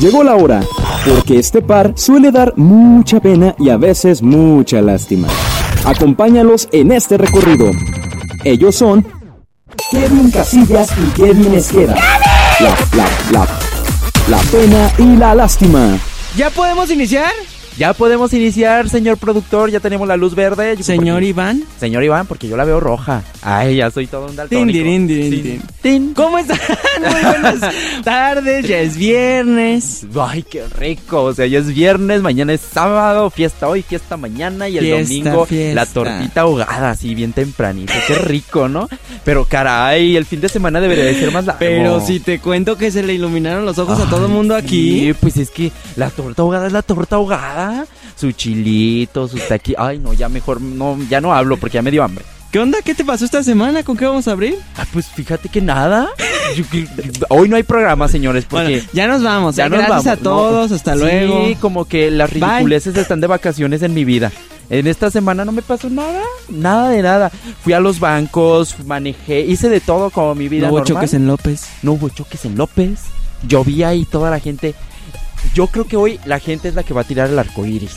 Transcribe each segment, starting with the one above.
Llegó la hora, porque este par suele dar mucha pena y a veces mucha lástima. Acompáñalos en este recorrido. Ellos son Kevin Casillas y Kevin Esqueda. La, la, la, la pena y la lástima. ¿Ya podemos iniciar? Ya podemos iniciar, señor productor. Ya tenemos la luz verde. Yo- Señor porque- Iván. Señor Iván, porque yo la veo roja. Ay, ya soy todo un Tin, daltónico. Tin, din. tin. ¿Cómo están? Muy buenas tardes, ya es viernes. Ay, qué rico. O sea, ya es viernes, mañana es sábado, fiesta hoy, fiesta mañana y el Fiesta, domingo fiesta. la tortita ahogada, así bien tempranito. Qué rico, ¿no? Pero caray, el fin de semana debería de ser más largo. Pero si te cuento que se le iluminaron los ojos a todo el mundo aquí. Sí, pues es que la torta ahogada es la torta ahogada. Su chilito, su taqui. Ay, no, ya mejor, no, ya no hablo porque ya me dio hambre. ¿Qué onda? ¿Qué te pasó esta semana? ¿Con qué vamos a abrir? Ah, pues fíjate que nada. Yo Hoy no hay programa, señores, porque. Bueno, ya nos vamos. Ya ¿eh? nos Gracias vamos, a todos. no. Hasta Sí, luego. como que las Bye. ridiculeces están de vacaciones en mi vida. En esta semana no me pasó nada, nada de nada. Fui a los bancos, manejé, hice de todo como mi vida No hubo normal. choques en López. No hubo choques en López. Llovía y toda la gente. Yo creo que hoy la gente es la que va a tirar el arco iris.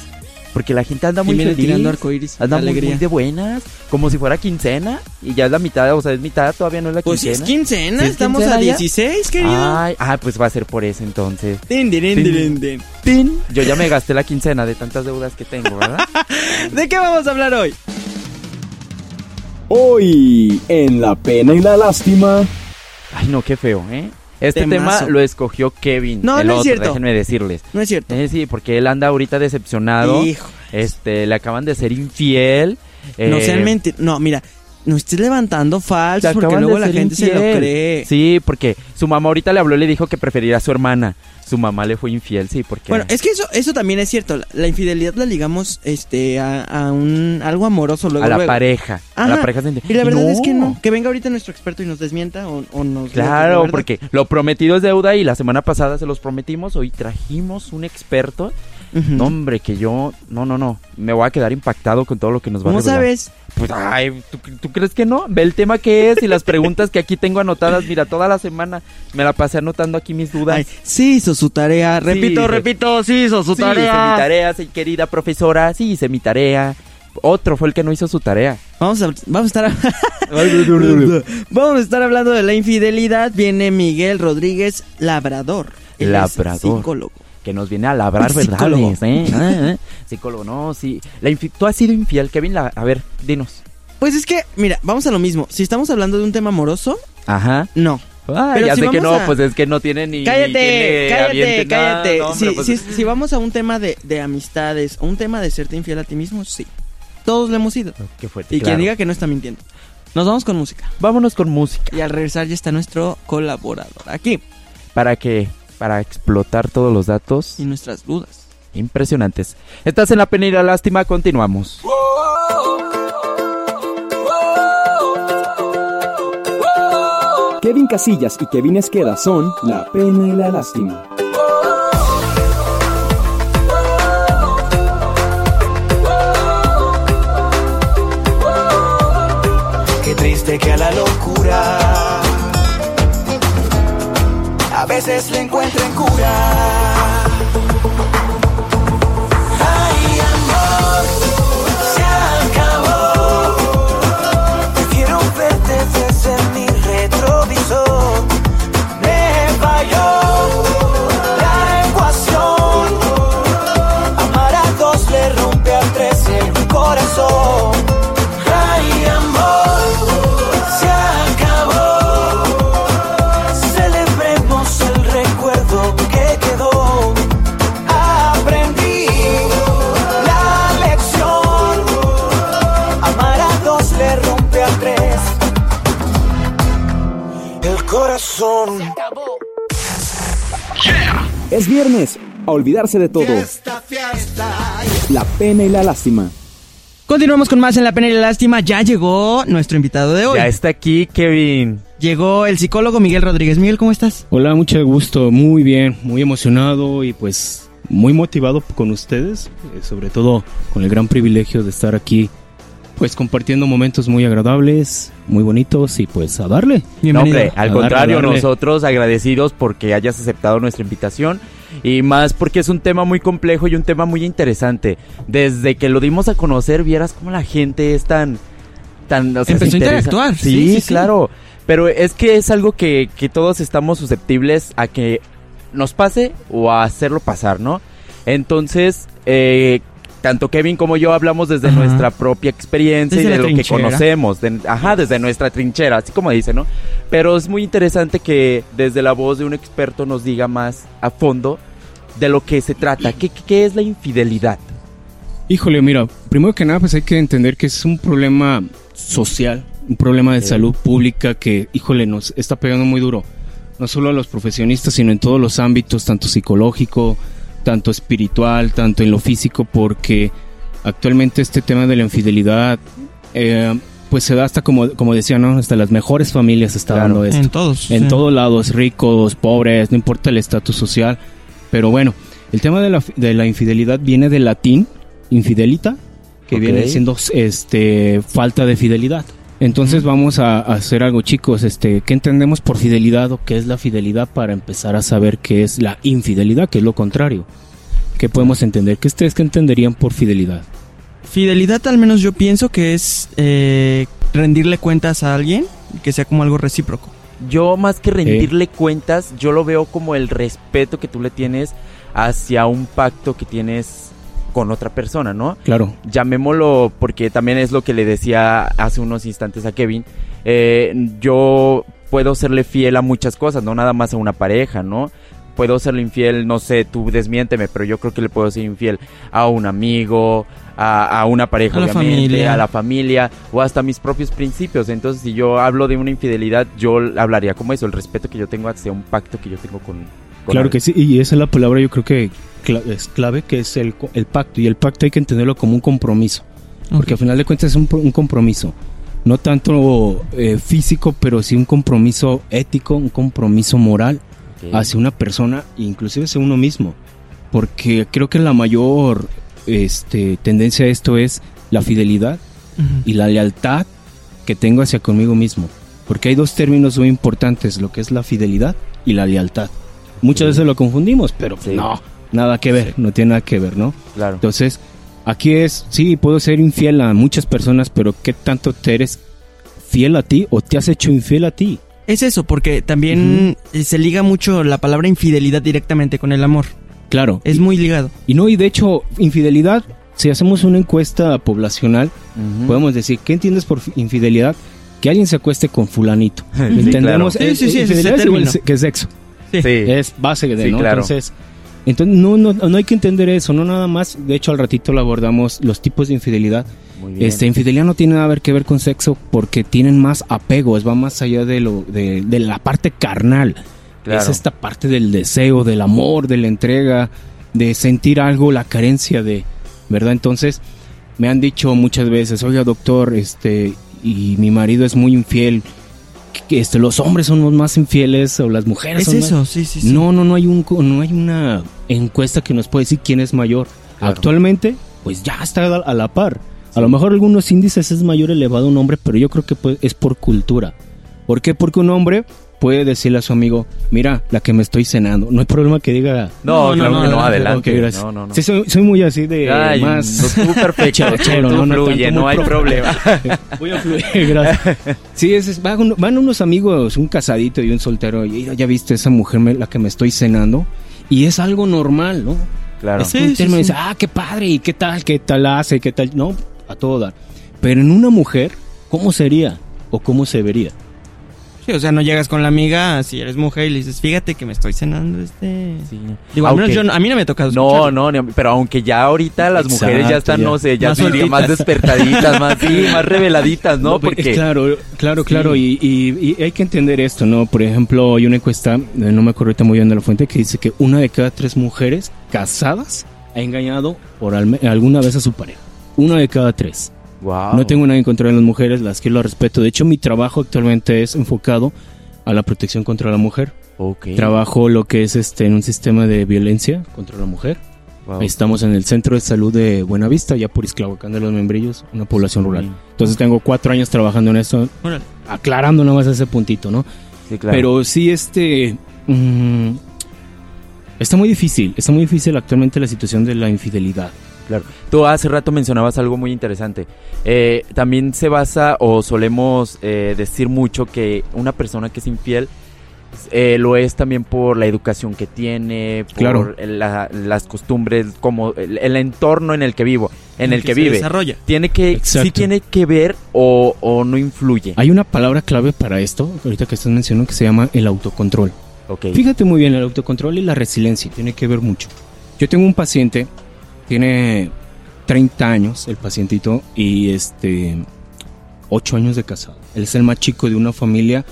Porque la gente anda muy feliz. tirando arcoíris. Anda muy, muy de buenas. Como si fuera quincena. Y ya es la mitad, o sea, es mitad, todavía no es la Pues si quincena. es quincena, ¿Sí es estamos quincena a ya? 16, querido. Ay, ah, pues va a ser por eso entonces. Dirin, din. Tin. Yo ya me gasté la quincena de tantas deudas que tengo, ¿verdad? ¿De qué vamos a hablar hoy? Hoy, en La pena y la lástima. Ay, no, qué feo, ¿eh? Este Temazo. tema lo escogió Kevin. No, el no es otro, cierto. Déjenme decirles. No es cierto. Eh, sí, porque él anda ahorita decepcionado. Hijo. Este, le acaban de ser infiel. No eh, sean mentiras. No, mira, no estés levantando falsos porque luego la gente se lo cree. Sí, porque su mamá ahorita le habló y le dijo que preferiría a su hermana. Su mamá le fue infiel, sí, porque... Bueno, es que eso, eso también es cierto. La, la infidelidad la ligamos este, a, a un algo amoroso luego. a la luego. pareja. A la pareja sentimental. Y la verdad es que no. Que venga ahorita nuestro experto y nos desmienta o, o nos. Claro, porque lo prometido es deuda y la semana pasada se los prometimos. Hoy trajimos un experto. Ujú. No, hombre, que yo... No, no, no. Me voy a quedar impactado con todo lo que nos va a ¿Cómo revelar. sabes? Pues, ay, ¿tú, tú crees que no? Ve el tema que es y las preguntas que aquí tengo anotadas. Mira, toda la semana me la pasé anotando aquí mis dudas. Ay, sí hizo su tarea. Repito, Sí, repito, sí hizo su sí, hice mi tarea. tarea, sí, querida profesora. Sí, hice mi tarea. Otro fue el que no hizo su tarea. Vamos a, vamos a estar Vamos a estar hablando de la infidelidad. Viene Miguel Rodríguez Labrador. Él es Labrador. psicólogo. Que nos viene a labrar verdades, ¿eh? Ah, ah. Psicólogo, no, sí. La Tú has sido infiel, Kevin. La... A ver, dinos. Pues es que, mira, vamos a lo mismo. Si estamos hablando de un tema amoroso, Ajá. no. Ay, Pero ya si sé que no, a- pues es que no tiene ni. Cállate, cállate, nada. cállate. No, hombre, si, pues- si- si vamos a un tema de, de amistades o un tema de serte infiel a ti mismo, sí. Todos lo hemos ido. Qué fuerte. Y claro. quien diga que no está mintiendo. Nos vamos con música. Vámonos con música. Y al regresar ya está nuestro colaborador aquí. ¿Para qué? Para explotar todos los datos Y nuestras dudas. impresionantes. Estás en la pena y la lástima, continuamos. Kevin Casillas y Kevin Esqueda son La pena y la lástima. Veces le encuentren cura. Es viernes, a olvidarse de todo. La pena y la lástima. Continuamos con más en La Pena y la Lástima. Ya llegó nuestro invitado de hoy. Ya está aquí, Kevin. Llegó el psicólogo Miguel Rodríguez. Miguel, ¿cómo estás? Hola, mucho gusto, muy bien, muy emocionado y pues muy motivado con ustedes, eh, sobre todo con el gran privilegio de estar aquí, pues compartiendo momentos muy agradables, muy bonitos y pues a darle. No, hombre, al A contrario, darle. nosotros agradecidos porque hayas aceptado nuestra invitación. Y más porque es un tema muy complejo y un tema muy interesante. Desde que lo dimos a conocer, vieras cómo la gente es tan... tan o sea, Empezó se a interactuar, Sí, sí, sí, sí. claro. Pero es que es algo que, que todos estamos susceptibles a que nos pase o a hacerlo pasar, ¿no? Entonces, eh, tanto Kevin como yo hablamos desde Ajá. nuestra propia experiencia Desde y de lo que conocemos, de- ajá, desde nuestra trinchera, así como dice, ¿no? Pero es muy interesante que desde la voz de un experto nos diga más a fondo de lo que se trata. ¿Qué, qué- qué es la infidelidad? Híjole, mira, primero que nada, pues hay que entender que es un problema social, un problema de Sí. salud pública que, híjole, nos está pegando muy duro. No solo a los profesionistas, sino en todos los ámbitos, tanto psicológico, tanto espiritual, tanto en lo físico, porque actualmente este tema de la infidelidad, eh, pues se da hasta como, como decía, ¿no? Hasta las mejores familias está Claro. dando esto En todos. en sí. todos lados, ricos, pobres, no importa el estatus social. Pero bueno, el tema de la, de la infidelidad viene del latín, infidelita, que viene siendo este, falta de fidelidad. Entonces vamos a, a hacer algo, chicos. Este, ¿Qué entendemos por fidelidad o qué es la fidelidad para empezar a saber qué es la infidelidad, que es lo contrario? ¿Qué podemos entender? ¿Qué ustedes que entenderían por fidelidad? Fidelidad, al menos yo pienso que es eh, rendirle cuentas a alguien que sea como algo recíproco. Yo más que rendirle cuentas, yo lo veo como el respeto que tú le tienes hacia un pacto que tienes con otra persona, ¿no? Claro, llamémoslo porque también es lo que le decía hace unos instantes a Kevin. eh, yo puedo serle fiel a muchas cosas, no nada más a una pareja, ¿no? Puedo serle infiel, no sé, tú desmiénteme, pero yo creo que le puedo ser infiel a un amigo, a, a una pareja, A la familia. a la familia o hasta mis propios principios. Entonces, si yo hablo de una infidelidad, yo hablaría como eso, el respeto que yo tengo hacia un pacto que yo tengo con. Claro que sí, y esa es la palabra yo creo que cla- es clave, que es el, el pacto. Y el pacto hay que entenderlo como un compromiso, porque al final de cuentas es un, un compromiso. No tanto eh, físico, pero sí un compromiso ético, un compromiso moral Ok. hacia una persona, inclusive hacia uno mismo. Porque creo que la mayor este, tendencia a esto es la fidelidad Ujú. y la lealtad que tengo hacia conmigo mismo. Porque hay dos términos muy importantes, lo que es la fidelidad y la lealtad. Muchas veces lo confundimos, pero Sí. no, nada que ver, no tiene nada que ver, ¿no? Claro. Entonces, aquí es, sí, puedo ser infiel a muchas personas, pero ¿qué tanto te eres fiel a ti o te has hecho infiel a ti? Es eso, porque también eh, se liga mucho la palabra infidelidad directamente con el amor. Claro. Es muy ligado. Y no, y de hecho, infidelidad, si hacemos una encuesta poblacional, podemos decir, ¿qué entiendes por fi- infidelidad? Que alguien se acueste con fulanito. Sí, Entendemos, claro. es- Sí, sí, sí, ese es el infidelidad es igual término. que sexo. Sí. Es base de, Sí, ¿no? claro. Entonces, entonces no, no, no hay que entender eso, no nada más. De hecho, al ratito lo abordamos los tipos de infidelidad. Este, infidelidad no tiene nada que ver con sexo porque tienen más apegos, va más allá de lo de, de la parte carnal. Claro. Es esta parte del deseo, del amor, de la entrega, de sentir algo, la carencia de, ¿verdad? Entonces, me han dicho muchas veces, oiga doctor, este, y mi marido es muy infiel, que este, los hombres son los más infieles o las mujeres Es son más- eso, sí, sí, sí. no, no, no hay un, no hay una encuesta que nos puede decir quién es mayor. Claro. Actualmente, pues ya está a, a la par. A lo mejor algunos índices es mayor elevado un hombre, pero yo creo que pues, es por cultura. ¿Por qué? Porque un hombre puede decirle a su amigo, mira, la que me estoy cenando. No hay problema que diga. No, No, claro no, que no, no, adelante. Ok, gracias. No, no, no. Sí, soy, soy muy así de Ay, más. no, tú perfecto, tú, Chero, tú no, no fluye, tanto, no hay pro- problema. Voy a fluir, gracias. Sí, es, es- van, van unos amigos, un casadito y un soltero, y ya viste esa mujer me- la que me estoy cenando, y es algo normal, ¿no? Claro. Sí, Un sí, término sí. dice, ah, qué padre, y qué tal, qué tal hace, qué tal, no, a todo dar. Pero en una mujer, ¿cómo sería? ¿O cómo se vería? Sí, o sea, no llegas con la amiga si eres mujer y le dices, fíjate que me estoy cenando este... Sí. Digo, al menos yo, no- a mí no me ha tocado No, no, ni a mí, pero aunque ya ahorita las Exacto, mujeres ya están, ya. no sé, ya Más diría, más despertaditas, más, sí, más reveladitas, ¿no? pues, Porque, Claro, claro, Sí. claro, y, y- y hay que entender esto, ¿no? Por ejemplo, hay una encuesta, eh, no me acuerdo ahorita muy bien de la fuente, que dice que una de cada tres mujeres casadas ha engañado por alguna vez a su pareja. Una de cada tres. Wow. No tengo nada en contra de las mujeres, las quiero las respeto. De hecho, mi trabajo actualmente es enfocado a la protección contra la mujer. Trabajo lo que es este en un sistema de violencia contra la mujer. Wow. Estamos en el Centro de Salud de Buenavista, ya por Isclavacán de los Membrillos, una población rural. Entonces tengo cuatro años trabajando en esto, aclarando nada más ese puntito, ¿no? Sí, claro. Pero sí, este... mm, Está muy difícil, está muy difícil actualmente la situación de la infidelidad. Claro. Tú hace rato mencionabas algo muy interesante. Eh, también se basa o solemos eh, decir mucho que una persona que es infiel eh, lo es también por la educación que tiene, por Claro. la- las costumbres, como el, el entorno en el que vivo, en el que, se vive. desarrolla. Tiene que, Exacto. sí tiene que ver o, o no influye. Hay una palabra clave para esto, ahorita que estás mencionando, que se llama el autocontrol. Ok. Fíjate muy bien, el autocontrol y la resiliencia tiene que ver mucho. Yo tengo un paciente, tiene 30 años el pacientito y este 8 años de casado. Él es el más chico de una familia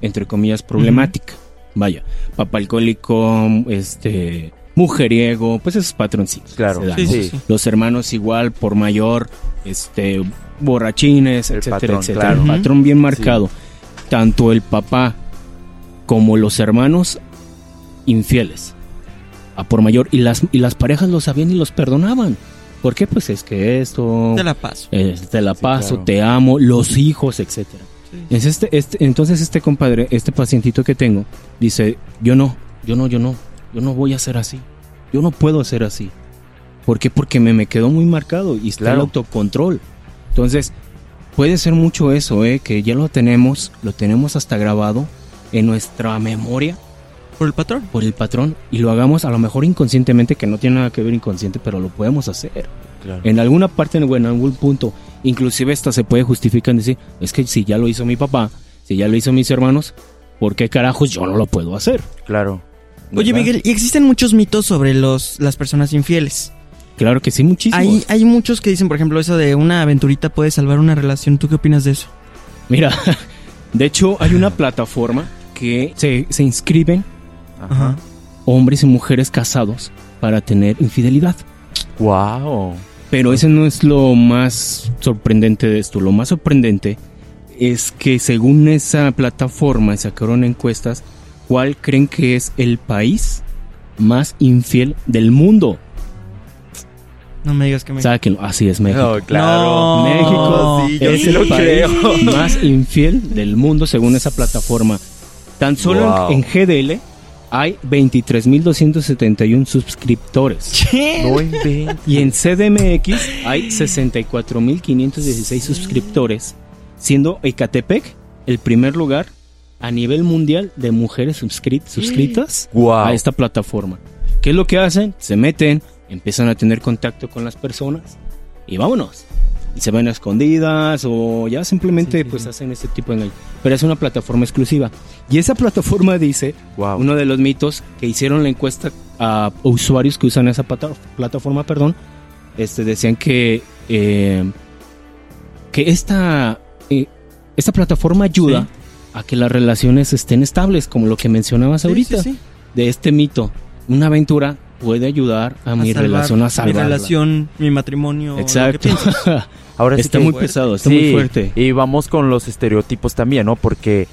entre comillas problemática. Vaya, papá alcohólico, este mujeriego, pues esos patroncitos. Claro. dan, Sí, ¿no? sí. Los hermanos igual por mayor, este borrachines, El etcétera, patrón, etcétera. claro. El patrón bien marcado. Tanto el papá como los hermanos infieles a por mayor y las y las parejas lo sabían y los perdonaban. ¿Por qué? Pues es que esto Te la paso. te la Sí, paso, claro. te amo, los hijos, etcétera. Es este, este, entonces este compadre, este pacientito que tengo, dice, yo no, yo no, yo no, yo no voy a ser así. Yo no puedo ser así. ¿Por qué? Porque me, me quedó muy marcado y está el autocontrol. Entonces, puede ser mucho eso, ¿eh? Que ya lo tenemos, lo tenemos hasta grabado en nuestra memoria Por el patrón. por el patrón y lo hagamos a lo mejor inconscientemente, que no tiene nada que ver inconsciente, pero lo podemos hacer. Claro. En alguna parte o en algún punto, inclusive esta se puede justificar en decir, es que si ya lo hizo mi papá, si ya lo hizo mis hermanos, ¿por qué carajos yo no lo puedo hacer? Claro. Oye. Miguel, y existen muchos mitos sobre los, las personas infieles. Claro que sí, muchísimos. Hay, hay muchos que dicen, por ejemplo, eso de una aventurita puede salvar una relación. ¿Tú qué opinas de eso? Mira, de hecho hay una plataforma que se, se inscriben Ajá. hombres y mujeres casados para tener infidelidad. Wow. Pero ese no es lo más sorprendente de esto. Lo más sorprendente es que según esa plataforma sacaron encuestas, ¿cuál creen que es el país más infiel del mundo? No me digas que me... Sáquenlo. Así es México. No, claro. No. México sí, yo es sí el lo país creo. más infiel del mundo según esa plataforma. Tan solo Wow. en GDL hay 23.271 suscriptores. ¿Qué? Y en CDMX hay 64.516 suscriptores, siendo Ecatepec el primer lugar a nivel mundial de mujeres suscri- suscritas Wow. a esta plataforma. ¿Qué es lo que hacen? Se meten, empiezan a tener contacto con las personas y vámonos. Y se ven a escondidas o ya simplemente Sí, sí, pues sí. hacen este tipo de engaño. Pero es una plataforma exclusiva. Y esa plataforma dice Wow. uno de los mitos que hicieron la encuesta a usuarios que usan esa plata- plataforma, perdón, este, decían que eh, que esta eh, esta plataforma ayuda a que las relaciones estén estables, como lo que mencionabas Sí, ahorita sí, sí. de este mito. Una aventura puede ayudar a, mi salvar relación a Mi salvarla. relación, mi matrimonio. Exacto. Ahora sí está muy fuerte. pesado, está Sí, muy fuerte. Y vamos con los estereotipos también, ¿no? Porque,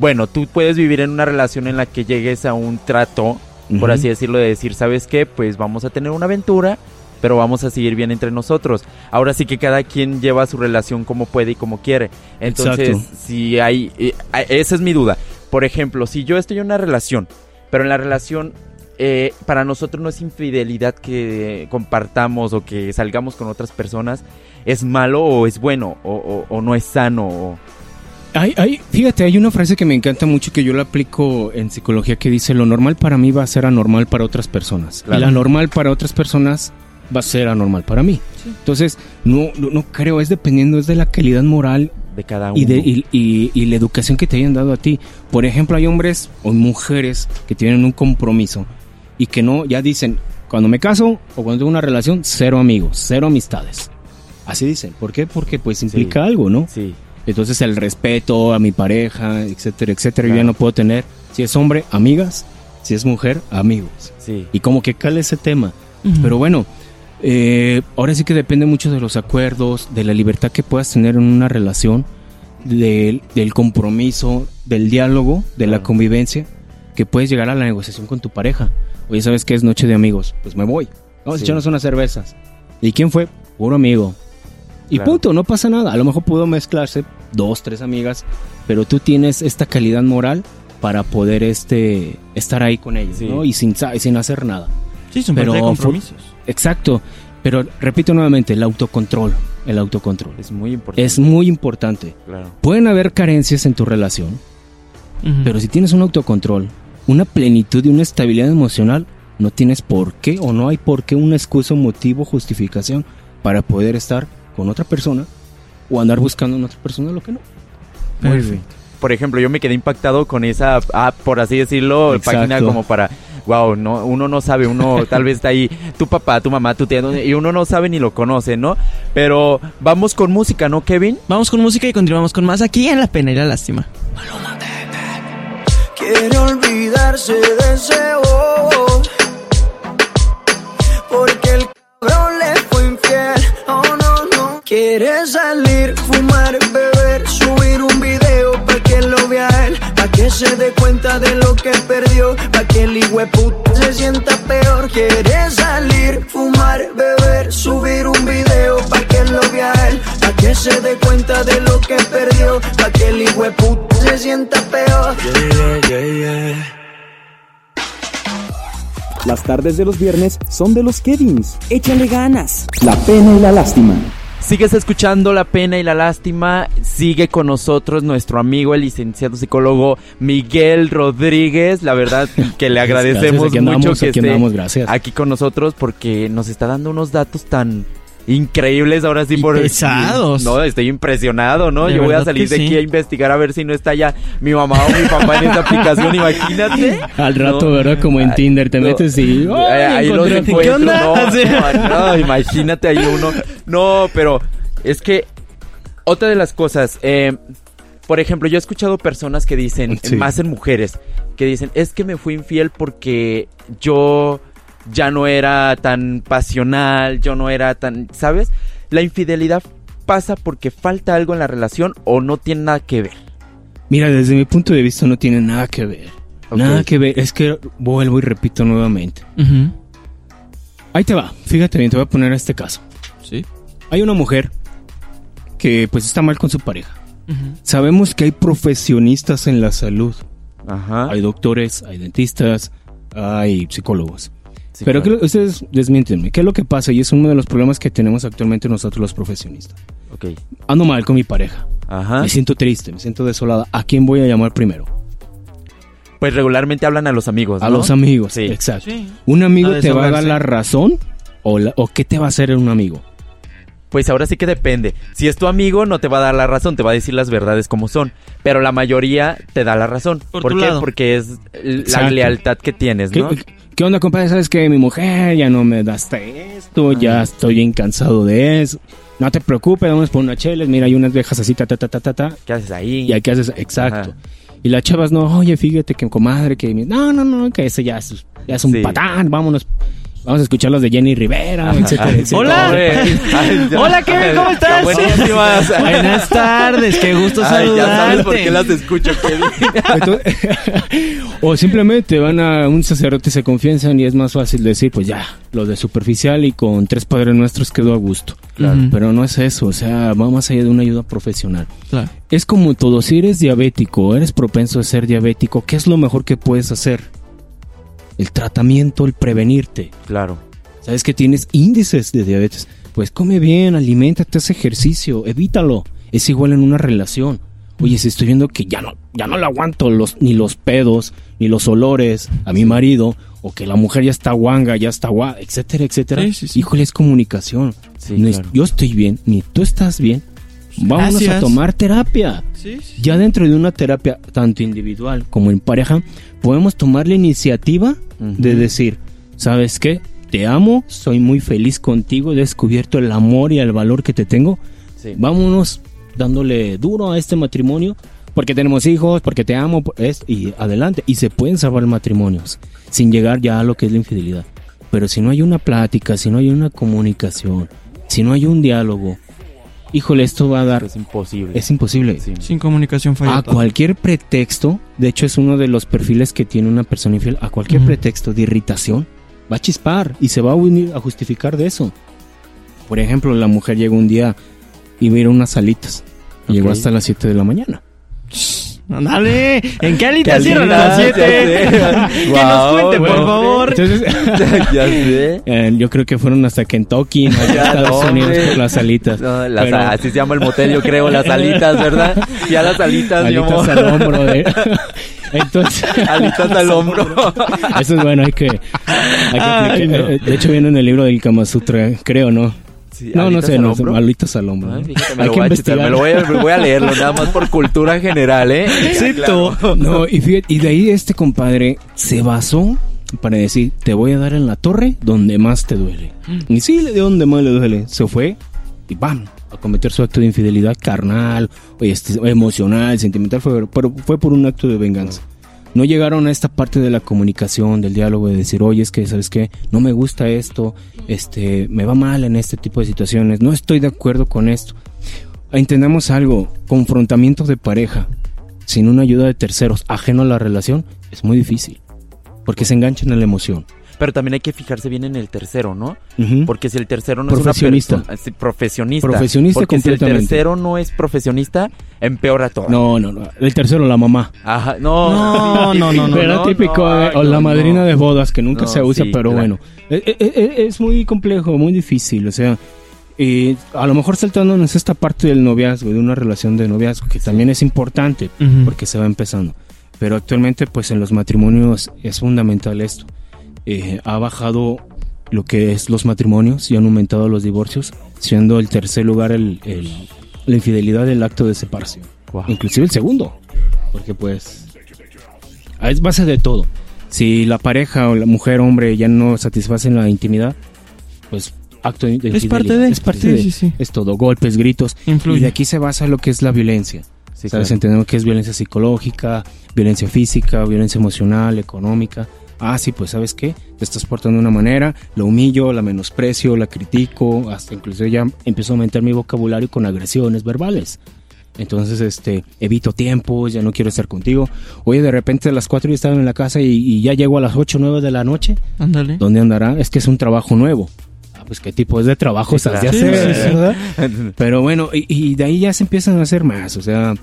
bueno, tú puedes vivir en una relación en la que llegues a un trato, por así decirlo, de decir, ¿sabes qué? Pues vamos a tener una aventura, pero vamos a seguir bien entre nosotros. Ahora sí que cada quien lleva su relación como puede y como quiere. Entonces, Exacto. si hay... eh, esa es mi duda. Por ejemplo, si yo estoy en una relación, pero en la relación... eh, para nosotros no es infidelidad que compartamos o que salgamos con otras personas, ¿Es malo o es bueno? ¿O, o- o no es sano? o- Hay, hay, fíjate, hay una frase que me encanta mucho que yo la aplico en psicología que dice lo normal para mí va a ser anormal para otras personas. Claro. Y la normal para otras personas va a ser anormal para mí. Entonces, no, no, no creo, es dependiendo, es de la calidad moral de cada uno? y, de, y, y- y la educación que te hayan dado a ti. Por ejemplo, hay hombres o mujeres que tienen un compromiso y que no, ya dicen, cuando me caso o cuando tengo una relación, cero amigos, cero amistades. Así dicen. ¿Por qué? Porque pues implica algo, ¿no? Sí, Entonces el respeto a mi pareja, etcétera, etcétera, yo ya Claro. no puedo tener, si es hombre, amigas, si es mujer, amigos. sí. Y como que cale ese tema. Pero bueno, eh, ahora sí que depende mucho de los acuerdos, de la libertad que puedas tener en una relación, del, del compromiso, del diálogo, de la Claro. convivencia, que puedes llegar a la negociación con tu pareja. Oye, ¿sabes qué es noche de amigos? Pues me voy. Vamos Sí. a echarnos unas cervezas. ¿Y quién fue? Puro amigo. Y Claro. punto, no pasa nada. A lo mejor pudo mezclarse dos, tres amigas, pero tú tienes esta calidad moral para poder este estar ahí con ellos, Sí. ¿no? Y sin, sin hacer nada. Sí, son Pero de compromisos. Exacto. Pero repito nuevamente, el autocontrol. El autocontrol. Es muy importante. Es muy importante. Claro. Pueden haber carencias en tu relación, pero si tienes un autocontrol, una plenitud y una estabilidad emocional, no tienes por qué o no hay por qué una excusa, motivo, justificación para poder estar con otra persona o andar buscando en otra persona lo que no. Perfecto. Por ejemplo, yo me quedé impactado con esa app, por así decirlo, Exacto. página como para, wow, no, uno no sabe, uno tal vez está ahí, tu papá, tu mamá, tu tía, ¿no? y uno no sabe ni lo conoce, ¿no? Pero vamos con música, ¿no, Kevin? Vamos con música y continuamos con más aquí en La Pena y la Lástima. Quiere olvidarse de ese Quiere salir, fumar, beber Subir un video pa' que lo vea él Pa' que se dé cuenta de lo que perdió Pa' que el puta se sienta peor Quiere salir, fumar, beber Subir un video pa' que lo vea él Pa' que se dé cuenta de lo que perdió Pa' que el puta se sienta peor Las tardes de los viernes son de los Kevins. Échale ganas. La pena y la lástima. Sigues escuchando La Pena y la Lástima. Sigue con nosotros nuestro amigo, el licenciado psicólogo Miguel Rodríguez. La verdad que le agradecemos Gracias, mucho andamos, que esté aquí con nosotros porque nos está dando unos datos tan increíbles ahora sí Y por pesados. No, estoy impresionado, ¿no? De Yo voy a salir de aquí a investigar a ver si no está ya mi mamá o mi papá en esta aplicación, imagínate. Al rato, No. ¿verdad? Como en Tinder te no. metes y... ¡ay, ahí los encuentro, ¿Qué onda? No, Sí. no, no, imagínate ahí uno. No, pero es que otra de las cosas, eh, por ejemplo, yo he escuchado personas que dicen, Sí. más en mujeres, que dicen, es que me fui infiel porque yo ya no era tan pasional, yo no era tan, ¿sabes? La infidelidad pasa porque falta algo en la relación o no tiene nada que ver. Mira, desde mi punto de vista no tiene nada que ver. Nada que ver. Es que vuelvo y repito nuevamente. Ahí te va. Fíjate bien, te voy a poner este caso. Sí. Hay una mujer que pues está mal con su pareja. Sabemos que hay profesionistas en la salud. Ajá. Hay doctores, hay dentistas, hay psicólogos. Sí, Pero claro. que- ustedes desmiéntenme. ¿Qué es lo que pasa? Y es uno de los problemas que tenemos actualmente nosotros los profesionistas. Ok. Ando mal con mi pareja. Ajá. Me siento triste, me siento desolada. ¿A quién voy a llamar primero? Pues regularmente hablan a los amigos, A los amigos. Sí. Exacto. Sí. ¿Un amigo te va a dar la razón? ¿O, la- ¿O qué te va a hacer un amigo? Pues ahora sí que depende. Si es tu amigo, no te va a dar la razón, te va a decir las verdades como son. Pero la mayoría te da la razón. Por ¿Por tu qué? lado. Porque es la Exacto. lealtad que tienes, ¿Qué, ¿no? qué onda, compadre? ¿Sabes que Mi mujer ya no me da hasta esto, ya estoy bien cansado de eso. No te preocupes, vamos por unas chelas. Mira, hay unas viejas así, ta, ta, ta, ta, ta, ta. ¿Qué haces ahí? Y aquí haces, exacto. Ajá. Y las chavas, no, oye, fíjate que comadre, que... mi- No, no, no, que ese ya es, ya es un Sí. patán, vámonos. Vamos a escuchar las de Jenny Rivera, etcétera, etcétera. Hola. Ay, ya. Hola, Kevin, ¿cómo estás? Buenísimas. Buenas tardes, qué gusto Ay, ya saludarte. sabes por qué las escucho, Kevin. Entonces, o simplemente van a un sacerdote, se confiesan y es más fácil decir, pues ya, lo de superficial y con tres padres nuestros quedó a gusto. Claro. Pero no es eso, o sea, va más allá de una ayuda profesional. Claro. Es como todo, si eres diabético, eres propenso a ser diabético, ¿qué es lo mejor que puedes hacer? El tratamiento, el prevenirte. Claro. Sabes que tienes índices de diabetes. Pues come bien, aliméntate, haz ejercicio, evítalo. Es igual en una relación. Oye, si estoy viendo que ya no, ya no le aguanto los, ni los pedos, ni los olores a mi marido, o que la mujer ya está guanga, ya está guá, etcétera, etcétera. Sí, sí, sí. Híjole, es comunicación. Es-. Yo estoy bien, ni tú estás bien. Vámonos a Gracias. tomar terapia. Sí, sí. Ya dentro de una terapia, tanto individual como en pareja, podemos tomar la iniciativa de Ujú. decir, ¿sabes qué? Te amo, soy muy feliz contigo, he descubierto el amor y el valor que te tengo. Sí. Vámonos dándole duro a este matrimonio, porque tenemos hijos, porque te amo, es, y adelante. Y se pueden salvar matrimonios, sin llegar ya a lo que es la infidelidad. Pero si no hay una plática, si no hay una comunicación, si no hay un diálogo, híjole, esto va a dar... Es imposible. Es imposible. Sí. Sin comunicación falla A todo. cualquier pretexto, de hecho es uno de los perfiles que tiene una persona infiel, a cualquier pretexto de irritación, va a chispar y se va a unir a justificar de eso. Por ejemplo, la mujer llegó un día y a unas salitas. Llegó hasta las 7 de la mañana. Dale, ¿en qué alita ¿Qué cierran a las alitas? 7? Ya sé. que nos cuente, por bueno. favor. Entonces, ya sé. eh, yo creo que fueron hasta Kentucky, ¿no? allá Estados no, Unidos por las alitas. No, las- Pero- así se llama el motel, yo creo, las alitas, ¿verdad? Ya las alitas, mi alitas al hombro. de- Entonces, Alitas al hombro. eso es bueno, hay que, hay que Ay, aplicar- no. eh, De hecho, viene en el libro del Kama Sutra, creo, ¿no? Sí, no, no sé, al no sé, hombro. alitas al hombro. Ay, fíjate, me Hay lo que voy a chitar, me lo voy a, me voy a leerlo nada más por cultura general, ¿eh? Sí, Claro. No, y, fíjate, y de ahí este compadre se basó para decir, te voy a dar en la torre donde más te duele. Mm. Y sí, le dio donde más le duele. Se fue y ¡bam! A cometer su acto de infidelidad carnal, o este, emocional, sentimental, fue, pero fue por un acto de venganza. No llegaron a esta parte de la comunicación, del diálogo, de decir, oye, es que, ¿sabes qué? No me gusta esto, este, me va mal en este tipo de situaciones, no estoy de acuerdo con esto. Entendamos algo, confrontamiento de pareja sin una ayuda de terceros ajeno a la relación es muy difícil, porque se enganchan en la emoción. Pero también hay que fijarse bien en el tercero, ¿no? Ujú. Porque si el tercero no Profesionista. es una persona... sí, profesionista. Profesionista Porque si el completamente. tercero no es profesionista, empeora todo. No, no, no. El tercero, la mamá. Ajá, no. No, no, no, no, Pero no, típico, no, eh, o la madrina no. de bodas, que nunca No, se usa, sí, pero claro. bueno. Eh, eh, eh, es muy complejo, muy difícil, o sea, eh, a lo mejor saltándonos esta parte del noviazgo, de una relación de noviazgo, que también es importante, Ujú. porque se va empezando. Pero actualmente, pues en los matrimonios es fundamental esto. Eh, ha bajado lo que es los matrimonios y han aumentado los divorcios, siendo el tercer lugar el, el- la infidelidad del acto de separación. Guau. Inclusive el segundo, porque pues es base de todo. Si la pareja o la mujer hombre ya no satisfacen la intimidad, pues acto de infidelidad. parte de, es parte sí, de, sí, sí. es todo, golpes, gritos. Influye. Y de aquí se basa lo que es la violencia. Sí, ¿Sabes? claro. Entendemos que es violencia psicológica, violencia física, violencia emocional, económica. Ah, sí, pues ¿sabes qué? Te estás portando de una manera, la humillo, la menosprecio, la critico, hasta incluso ya empiezo a aumentar mi vocabulario con agresiones verbales. Entonces, este, evito tiempos, ya no quiero estar contigo. Oye, de repente a las 4 ya estaba en la casa y, y ya llego a las 8 o 9 de la noche. Ándale. ¿Dónde andará? Es que es un trabajo nuevo. Ah, pues qué tipo de trabajo Sí, de hacer, Sí, sí, sí. ¿verdad? Pero bueno, y, y de ahí ya se empiezan a hacer más. O sea,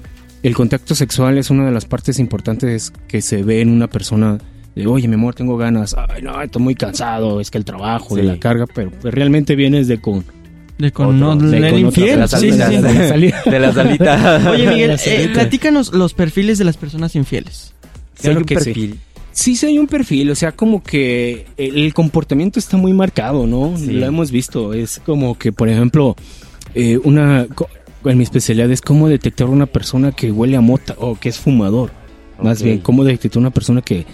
el contacto sexual es una de las partes importantes que se ve en una persona. De, oye, mi amor, tengo ganas. Ay, no, estoy muy cansado. Es que el trabajo, de Sí. la carga, pero pues, realmente vienes de con. De con Otro. no, de el con otra infiel. las Sí, sí, sí. de la salida. De alitas. Oye, Miguel, La eh, platícanos los perfiles de las personas infieles. Claro un que perfil. Sí, sí hay un perfil, o sea, como que el, el comportamiento está muy marcado, ¿no? Sí. Lo hemos visto, es como que, por ejemplo, eh, una, en mi especialidad es cómo detectar una persona que huele a mota o que es fumador. Más bien, cómo detectar una persona que,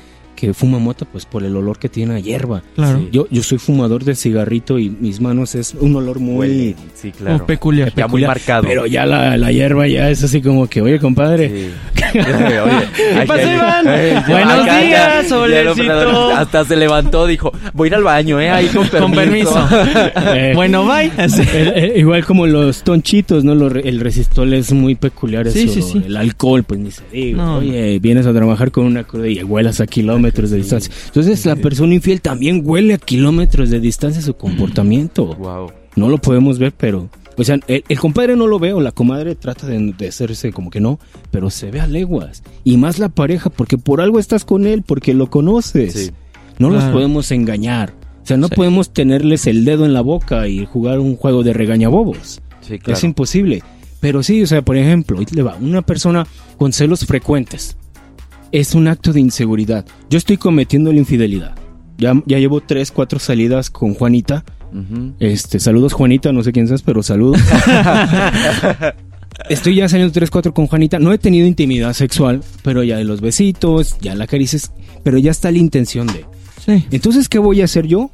que fuma mota, pues por el olor que tiene a hierba. Claro. Sí. Yo, yo soy fumador de cigarrito y mis manos es un olor muy... Sí, claro. peculiar. Ya muy peculiar, marcado. Pero ya la, la hierba ya es así como que, oye, compadre, Sí. Oye, ¿Qué pasó, Iván? Buenos acá días, solecito. Hasta se levantó, dijo, voy a ir al baño, ¿eh? Ahí con permiso. Con permiso. Eh, bueno, bye. Eh, eh, igual como los tonchitos, ¿no? Los el resistol es muy peculiar. Sí, eso, sí, sí. El alcohol, pues ni se diga. No. Oye, vienes a trabajar con una cruda y huelas a kilómetros de distancia. Entonces, la persona infiel también huele a kilómetros de distancia su comportamiento. Wow. No lo podemos ver, pero. O sea, el, el compadre no lo ve o la comadre trata de, de hacerse como que no, pero se ve a leguas. Y más la pareja, porque por algo estás con él, porque lo conoces. Sí. No los podemos engañar. O sea, no Sí. podemos tenerles el dedo en la boca y jugar un juego de regañabobos. Sí, claro. Es imposible. Pero sí, o sea, por ejemplo, ahí le va, una persona con celos frecuentes es un acto de inseguridad. Yo estoy cometiendo la infidelidad. Ya, ya llevo tres, cuatro salidas con Juanita. Este, saludos Juanita, no sé quién seas, pero saludos. Estoy ya saliendo tres, cuatro con Juanita. No he tenido intimidad sexual, pero ya de los besitos, ya la carices, pero ya está la intención de. Sí. Entonces, ¿qué voy a hacer yo?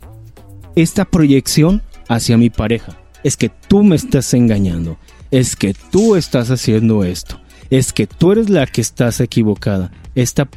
Esta proyección hacia mi pareja. Es que tú me estás engañando. Es que tú estás haciendo esto. Es que tú eres la que estás equivocada. Esta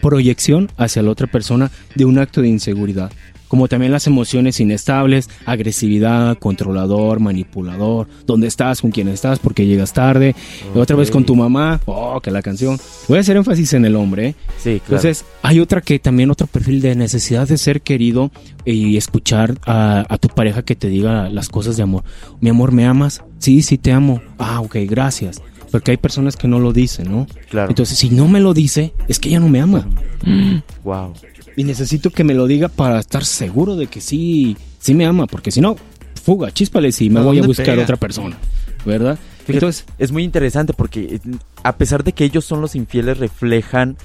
proyección hacia la otra persona de un acto de inseguridad. Como también las emociones inestables, agresividad, controlador, manipulador, dónde estás, con quién estás, porque llegas tarde, otra vez con tu mamá, oh, que la canción. Voy a hacer énfasis en el hombre, ¿eh? Sí, claro. Entonces, hay otra que también otro perfil de necesidad de ser querido y escuchar a, a tu pareja que te diga las cosas de amor. Mi amor, ¿me amas? Sí, sí te amo. Ah, ok, gracias. Porque hay personas que no lo dicen, ¿no? Claro. Entonces, si no me lo dice, es que ella no me ama. wow. Y necesito que me lo diga para estar seguro de que sí, sí me ama, porque si no, fuga, chíspales y me ¿A voy a buscar pega? otra persona, ¿verdad? Fíjate, Entonces, es muy interesante porque eh, a pesar de que ellos son los infieles, reflejan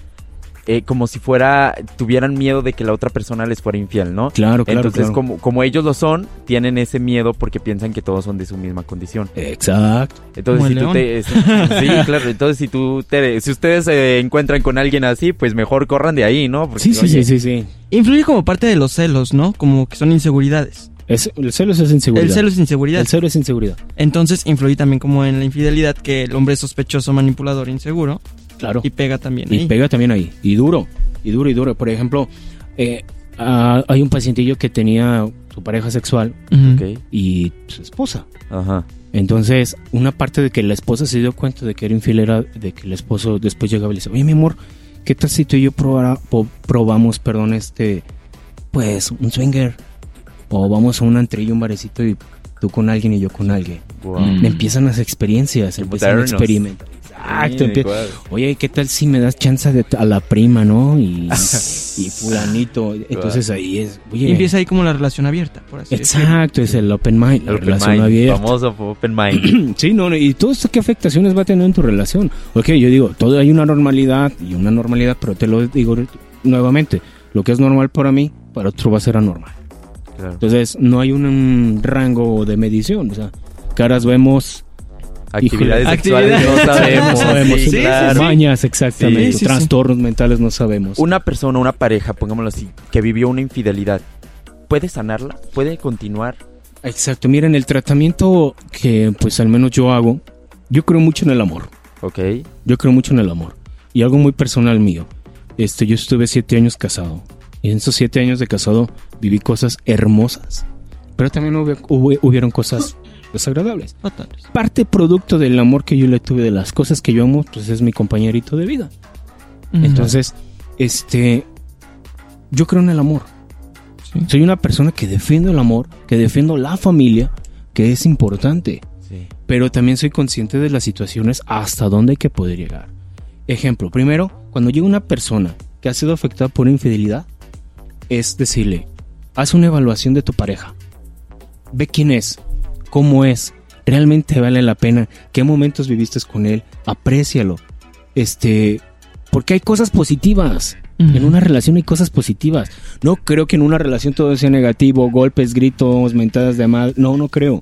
eh, como si fuera, tuvieran miedo de que la otra persona les fuera infiel, ¿no? claro, claro, Entonces, claro. Como, como ellos lo son, tienen ese miedo porque piensan que todos son de su misma condición. Exacto. Entonces, Como si el tú te, si- sí, claro. Entonces, si tú te, si ustedes se encuentran con alguien así, pues mejor corran de ahí, ¿no? Porque, Sí, sí, oye, sí, sí, sí. Influye como parte de los celos, ¿no? Como que son inseguridades. Es, el celo es inseguridad. El celo es inseguridad. El celo es inseguridad. Entonces influye también como en la infidelidad que el hombre es sospechoso, manipulador, inseguro Claro. y pega también. Y ahí. pega también ahí. Y duro. Y duro y duro. Por ejemplo, eh, ah, hay un pacientillo que tenía su pareja sexual y su esposa. Ajá. Entonces, una parte de que la esposa se dio cuenta de que era infiel era de que el esposo después llegaba y le decía, oye, mi amor, ¿qué tal si tú y yo probara- probamos, perdón, este, pues, un swinger? O vamos a un antrillo, un barecito y tú con alguien y yo con alguien. Wow. Mm. Empiezan las experiencias, empiezan a experimentar. Exacto. Oye, ¿qué tal si me das chance de a la prima, no? Y, y fulanito. Entonces ahí es. Oye, Y empieza ahí como la relación abierta, por así decirlo. Exacto, es el open mind, la open relación mind, abierta. famoso open mind. Sí, no, no, y todo esto qué afectaciones va a tener en tu relación. Ok, yo digo, todo hay una normalidad y una normalidad, pero te lo digo nuevamente, lo que es normal para mí, para otro va a ser anormal. Claro. Entonces, no hay un, um, rango de medición, o sea, caras vemos, Actividades sexuales no sabemos. no sabemos, sí, sí, claro. mañas exactamente, trastornos mentales no sabemos. Una persona, una pareja, pongámoslo así, que vivió una infidelidad, ¿puede sanarla? ¿Puede continuar? Exacto, miren, el tratamiento que pues al menos yo hago, yo creo mucho en el amor. Ok. Yo creo mucho en el amor. Y algo muy personal mío. Este, yo estuve siete años casado. Y en esos siete años de casado viví cosas hermosas. Pero también hubo, hubo- hubieron cosas desagradables. Fatales. Parte producto del amor que yo le tuve, de las cosas que yo amo, pues es mi compañerito de vida. Entonces, este, yo creo en el amor. Sí. Soy una persona que defiendo el amor, que defiendo la familia, que es importante Sí. pero también soy consciente de las situaciones hasta dónde hay que poder llegar. Ejemplo, primero, cuando llega una persona que ha sido afectada por infidelidad, es decirle, haz una evaluación de tu pareja. Ve quién es, cómo es, realmente vale la pena, qué momentos viviste con él, aprécialo. Este, porque hay cosas positivas. En una relación hay cosas positivas. No creo que en una relación todo sea negativo, golpes, gritos, mentadas de mal. No, no creo.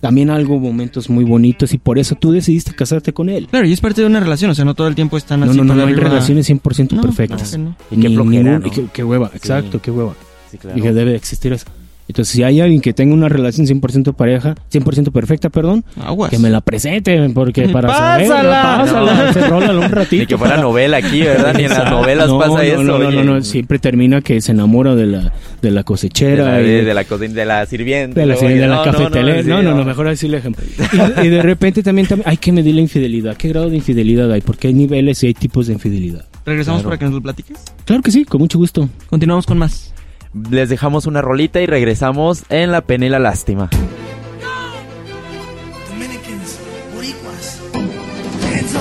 También algo, momentos muy bonitos y por eso tú decidiste casarte con él. Claro, y es parte de una relación, o sea, no todo el tiempo están No, así no, no, no hay arriba. relaciones 100% No, perfectas. no, no. Y qué Ni- flojera, y qué, qué hueva, exacto, qué hueva. Sí, claro. Y que debe existir eso. Entonces, si hay alguien que tenga una relación 100% pareja, 100% perfecta, perdón, Aguas. que me la presente, porque para Pásala. saber, pásala, No. se rola un ratito. Ni que fuera para- novela aquí, ¿verdad? Ni en las novelas no, pasa no, eso. No, no, oye. no, no, siempre termina que se enamora de la, de la De cosechera. la, y de, de la, cocina- de la sirvienta. de la, oye, de la no, cafetelera. No, no, no, mejor así el ejemplo. Y, y de repente también, también hay que medir la infidelidad. ¿Qué grado de infidelidad hay? Porque hay niveles y hay tipos de infidelidad. ¿Regresamos Claro. para que nos lo platiques? Claro que sí, con mucho gusto. Continuamos con más. Les dejamos una rolita y regresamos en La Pena y la Lástima. No.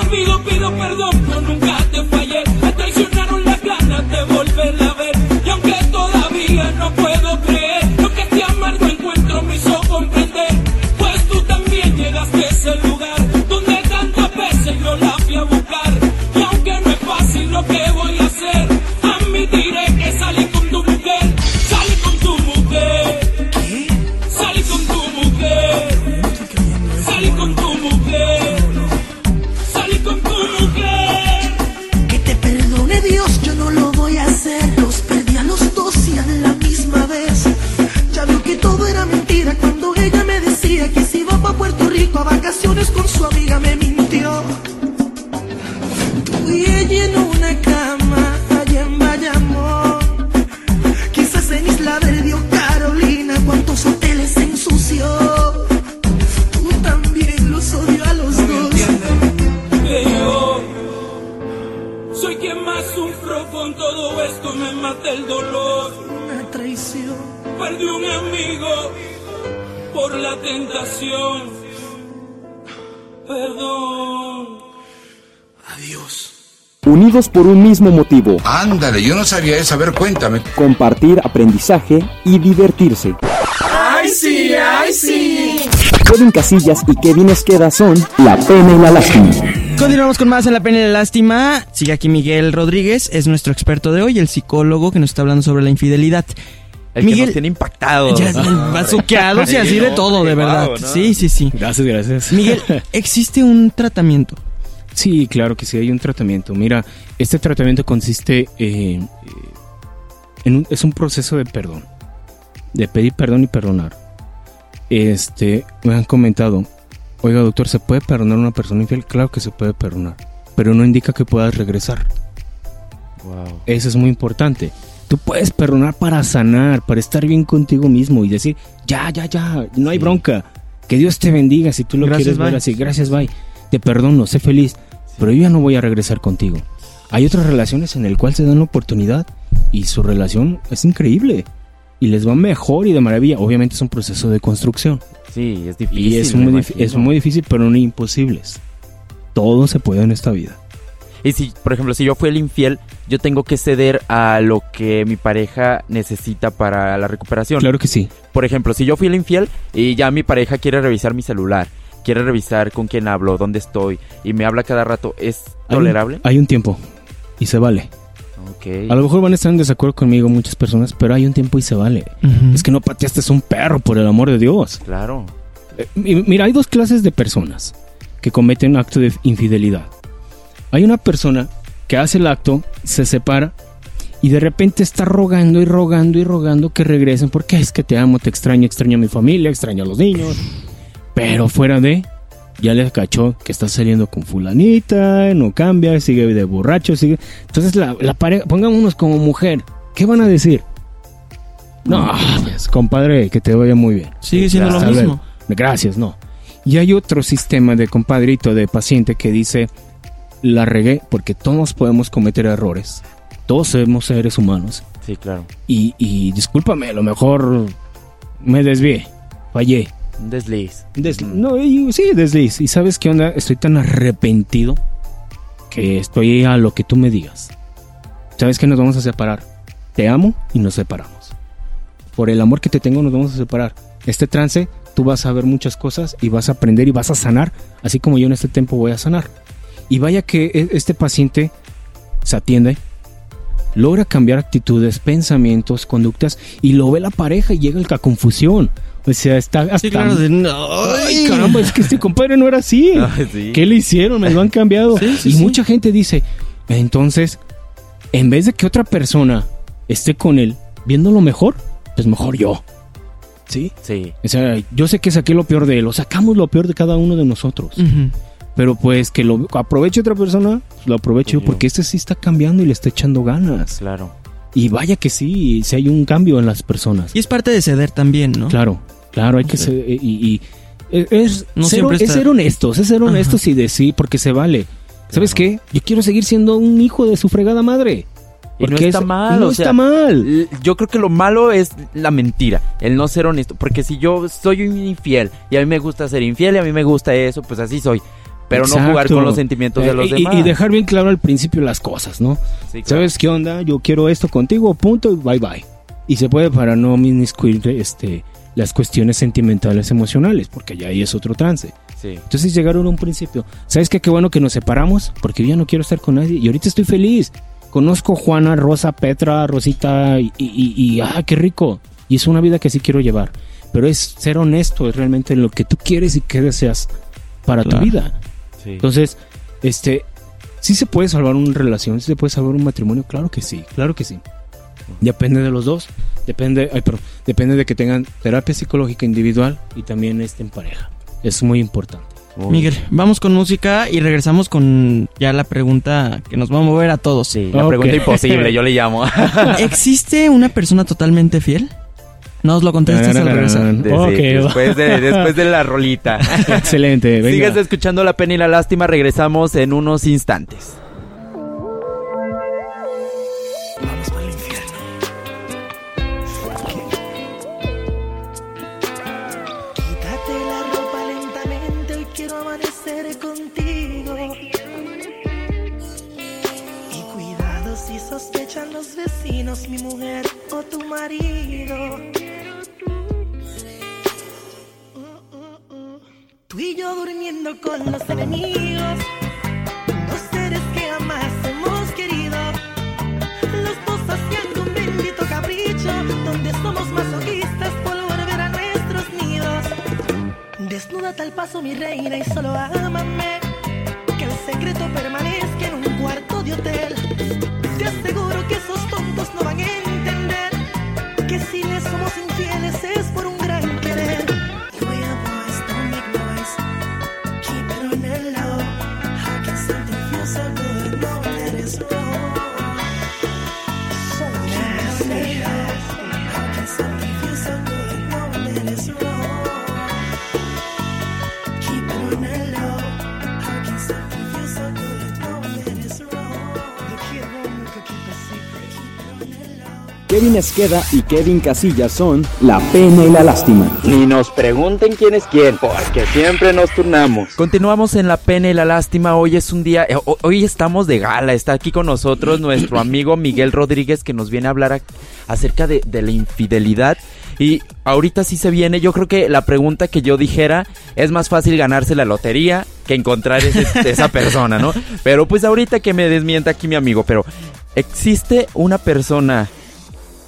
Amigo, pido perdón, yo nunca te fallé. Me traicionaron las ganas de volverla a ver. Unidos por un mismo motivo, Ándale, yo no sabía eso. A ver, cuéntame. compartir aprendizaje y divertirse. ¡Ay, sí! ¡Ay, sí! Kevin Casillas y Kevin Esqueda son la pena y la lástima. Continuamos con más en la pena y la lástima. Sigue aquí Miguel Rodríguez, es nuestro experto de hoy, el psicólogo que nos está hablando sobre la infidelidad. El que nos tiene impactados. Ya, bazuqueados y así de todo, de verdad. Wow, ¿no? Sí, sí, sí. Gracias, gracias. Miguel, ¿existe un tratamiento? Sí, claro que sí, hay un tratamiento. Mira, este tratamiento consiste eh, en un, es un proceso de perdón, de pedir perdón y perdonar. Este, me han comentado, oiga doctor, ¿se puede perdonar a una persona infiel? Claro que se puede perdonar, pero no indica que puedas regresar. Wow. Eso es muy importante. Tú puedes perdonar para sanar, para estar bien contigo mismo y decir, ya, ya, ya, no hay bronca. Que Dios te bendiga si tú lo Gracias, quieres ver así. Gracias, bye. Te perdono, sé feliz, pero yo ya no voy a regresar contigo. Hay otras relaciones en las cuales se dan la oportunidad y su relación es increíble y les va mejor y de maravilla. Obviamente es un proceso de construcción Sí, es difícil. y es muy, es muy difícil, pero no imposibles. Todo se puede en esta vida. Y si, por ejemplo, si yo fui el infiel, yo tengo que ceder a lo que mi pareja necesita para la recuperación. Claro que sí. Por ejemplo, si yo fui el infiel y ya mi pareja quiere revisar mi celular, quiere revisar con quién hablo, dónde estoy y me habla cada rato, ¿es Hay un- tolerable? hay un tiempo y se vale. Ok. A lo mejor van a estar en desacuerdo conmigo muchas personas, pero hay un tiempo y se vale. Es que no pateaste a un perro, por el amor de Dios. Claro. Eh, mi- mira, hay dos clases de personas que cometen acto de infidelidad. Hay una persona que hace el acto, se separa y de repente está rogando y rogando y rogando que regresen porque es que te amo, te extraño, extraño a mi familia, extraño a los niños. Pero fuera de, ya le cachó que está saliendo con fulanita, no cambia, sigue de borracho, sigue... Entonces la, la pareja, pongámonos como mujer, ¿qué van a decir? No, pues, compadre, que te vaya muy bien. Sigue siendo lo mismo. Gracias, no. Y hay otro sistema de compadrito, de paciente que dice, la regué porque todos podemos cometer errores. Todos somos seres humanos. Sí, claro. Y, y discúlpame, a lo mejor me desvié, fallé. Un desliz. Des- no, y- sí, desliz. ¿Y sabes qué onda? Estoy tan arrepentido que estoy a lo que tú me digas. ¿Sabes que nos vamos a separar? Te amo y nos separamos. Por el amor que te tengo nos vamos a separar. Este trance, tú vas a ver muchas cosas y vas a aprender y vas a sanar, así como yo en este tiempo voy a sanar. Y vaya que e- este paciente se atiende, logra cambiar actitudes, pensamientos, conductas y lo ve la pareja y llega la confusión. O sea, está hasta... Sí, claro, de no. Ay, caramba, es que este compadre no era así. Sí. ¿Qué le hicieron? Me lo han cambiado. Sí, sí, y mucha gente dice, entonces, en vez de que otra persona esté con él viéndolo mejor, pues mejor yo. ¿Sí? Sí. O sea, yo sé que saqué lo peor de él, o sacamos lo peor de cada uno de nosotros. Pero pues que lo aproveche otra persona, pues, lo aprovecho yo, porque este sí está cambiando y le está echando ganas. Claro. Y vaya que sí, si hay un cambio en las personas. Y es parte de ceder también, ¿no? Claro, claro, hay que ser. Y, y- es, No ser, siempre es está- ser honestos, es ser honestos y decir, porque se vale. ¿Sabes qué? Yo quiero seguir siendo un hijo de su fregada madre. Y no está es- mal, No o sea, está mal. Yo creo que lo malo es la mentira, el no ser honesto. Porque si yo soy un infiel y a mí me gusta ser infiel y a mí me gusta eso, pues así soy. Pero no jugar con los sentimientos de Eh, los y, demás. y dejar bien claro al principio las cosas, ¿no? Sí, claro. ¿Sabes qué onda? Yo quiero esto contigo, punto, bye bye. Y se puede para no minuscuir este, las cuestiones sentimentales, emocionales, porque ya ahí es otro trance. Sí. Entonces llegaron a un principio. ¿Sabes qué? Qué bueno que nos separamos, porque yo ya no quiero estar con nadie. Y ahorita estoy feliz. Conozco Juana, Rosa, Petra, Rosita, y, y, y- ¡ah, qué rico! Y es una vida que sí quiero llevar. Pero es ser honesto, es realmente lo que tú quieres y qué deseas para Claro. tu vida. Sí. Entonces, este, ¿sí se puede salvar una relación? ¿Sí se puede salvar un matrimonio? Claro que sí, claro que sí. Depende de los dos. Depende, ay, perdón, depende de que tengan terapia psicológica individual y también estén en pareja. Es muy importante. Muy Miguel, vamos con música y regresamos con ya la pregunta que nos va a mover a todos. Sí, la pregunta imposible, yo le llamo. ¿Existe una persona totalmente fiel? Nos lo contestas al regresar. De, después de la rolita. Excelente, venga. Sigues escuchando La Pena y la Lástima, regresamos en unos instantes. Mi mujer o tu marido. Tú y yo durmiendo con los enemigos, dos seres que jamás hemos querido. Los dos haciendo un bendito capricho, donde somos masoquistas por volver a nuestros nidos. Desnúdate al paso, mi reina, y solo ámame. Que el secreto permanezca en un cuarto de hotel. Te aseguro que esos tontos no van a entender que si les somos infieles es por un Esqueda y Kevin Casillas son la pena y la lástima. Ni nos pregunten quién es quién, porque siempre nos turnamos. Continuamos en la pena y la lástima. Hoy es un día, eh, ho- hoy estamos de gala. Está aquí con nosotros nuestro amigo Miguel Rodríguez que nos viene a hablar a- acerca de, de la infidelidad. Y ahorita sí se viene, yo creo que la pregunta que yo dijera es más fácil ganarse la lotería que encontrar ese- esa persona, ¿no? Pero pues ahorita que me desmienta aquí mi amigo, pero ¿existe una persona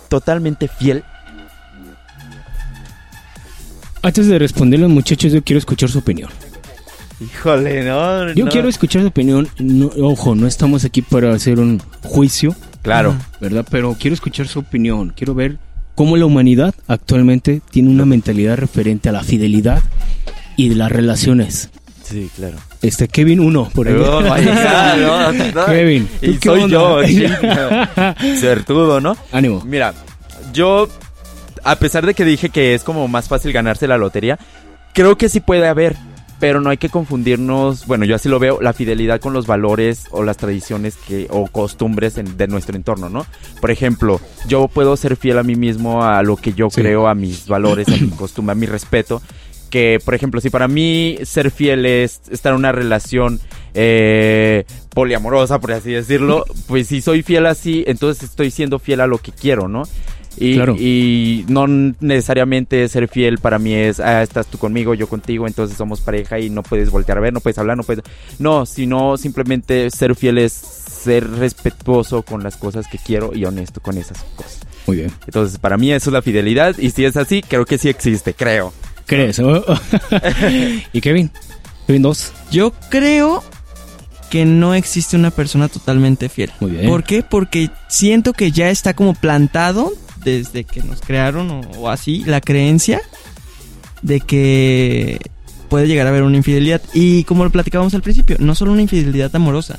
totalmente fiel? Antes de responderle, muchachos, yo quiero escuchar su opinión. Híjole, no. Yo no. quiero escuchar su opinión. No- ojo, no estamos aquí para hacer un juicio, Claro. ¿verdad? Pero quiero escuchar su opinión. Quiero ver cómo la humanidad actualmente tiene una mentalidad referente a la fidelidad y de las relaciones. Sí, claro. Este, Kevin 1, por no, no. Kevin, ¿tú Y qué soy onda? yo. Certudo, ¿no? Ánimo. Mira, yo, a pesar de que dije que es como más fácil ganarse la lotería, creo que sí puede haber, pero no hay que confundirnos, bueno, yo así lo veo, la fidelidad con los valores o las tradiciones que, o costumbres en- de nuestro entorno, ¿no? Por ejemplo, yo puedo ser fiel a mí mismo, a lo que yo Sí. creo, a mis valores, a mi costumbre, a mi respeto. Que, por ejemplo, si para mí ser fiel es estar en una relación eh, poliamorosa, por así decirlo, pues si soy fiel así, entonces estoy siendo fiel a lo que quiero, ¿no? Y, Claro. y no necesariamente ser fiel para mí es, ah, estás tú conmigo, yo contigo, entonces somos pareja y no puedes voltear a ver, no puedes hablar, no puedes... No, sino simplemente ser fiel es ser respetuoso con las cosas que quiero y honesto con esas cosas. Muy bien. Entonces, para mí eso es la fidelidad y si es así, creo que sí existe, creo. ¿Crees? ¿Y Kevin? Kevin 2. Yo creo que no existe una persona totalmente fiel. Muy bien. ¿Por qué? Porque siento que ya está como plantado desde que nos crearon o, o así la creencia de que puede llegar a haber una infidelidad. Y como lo platicábamos al principio, no solo una infidelidad amorosa,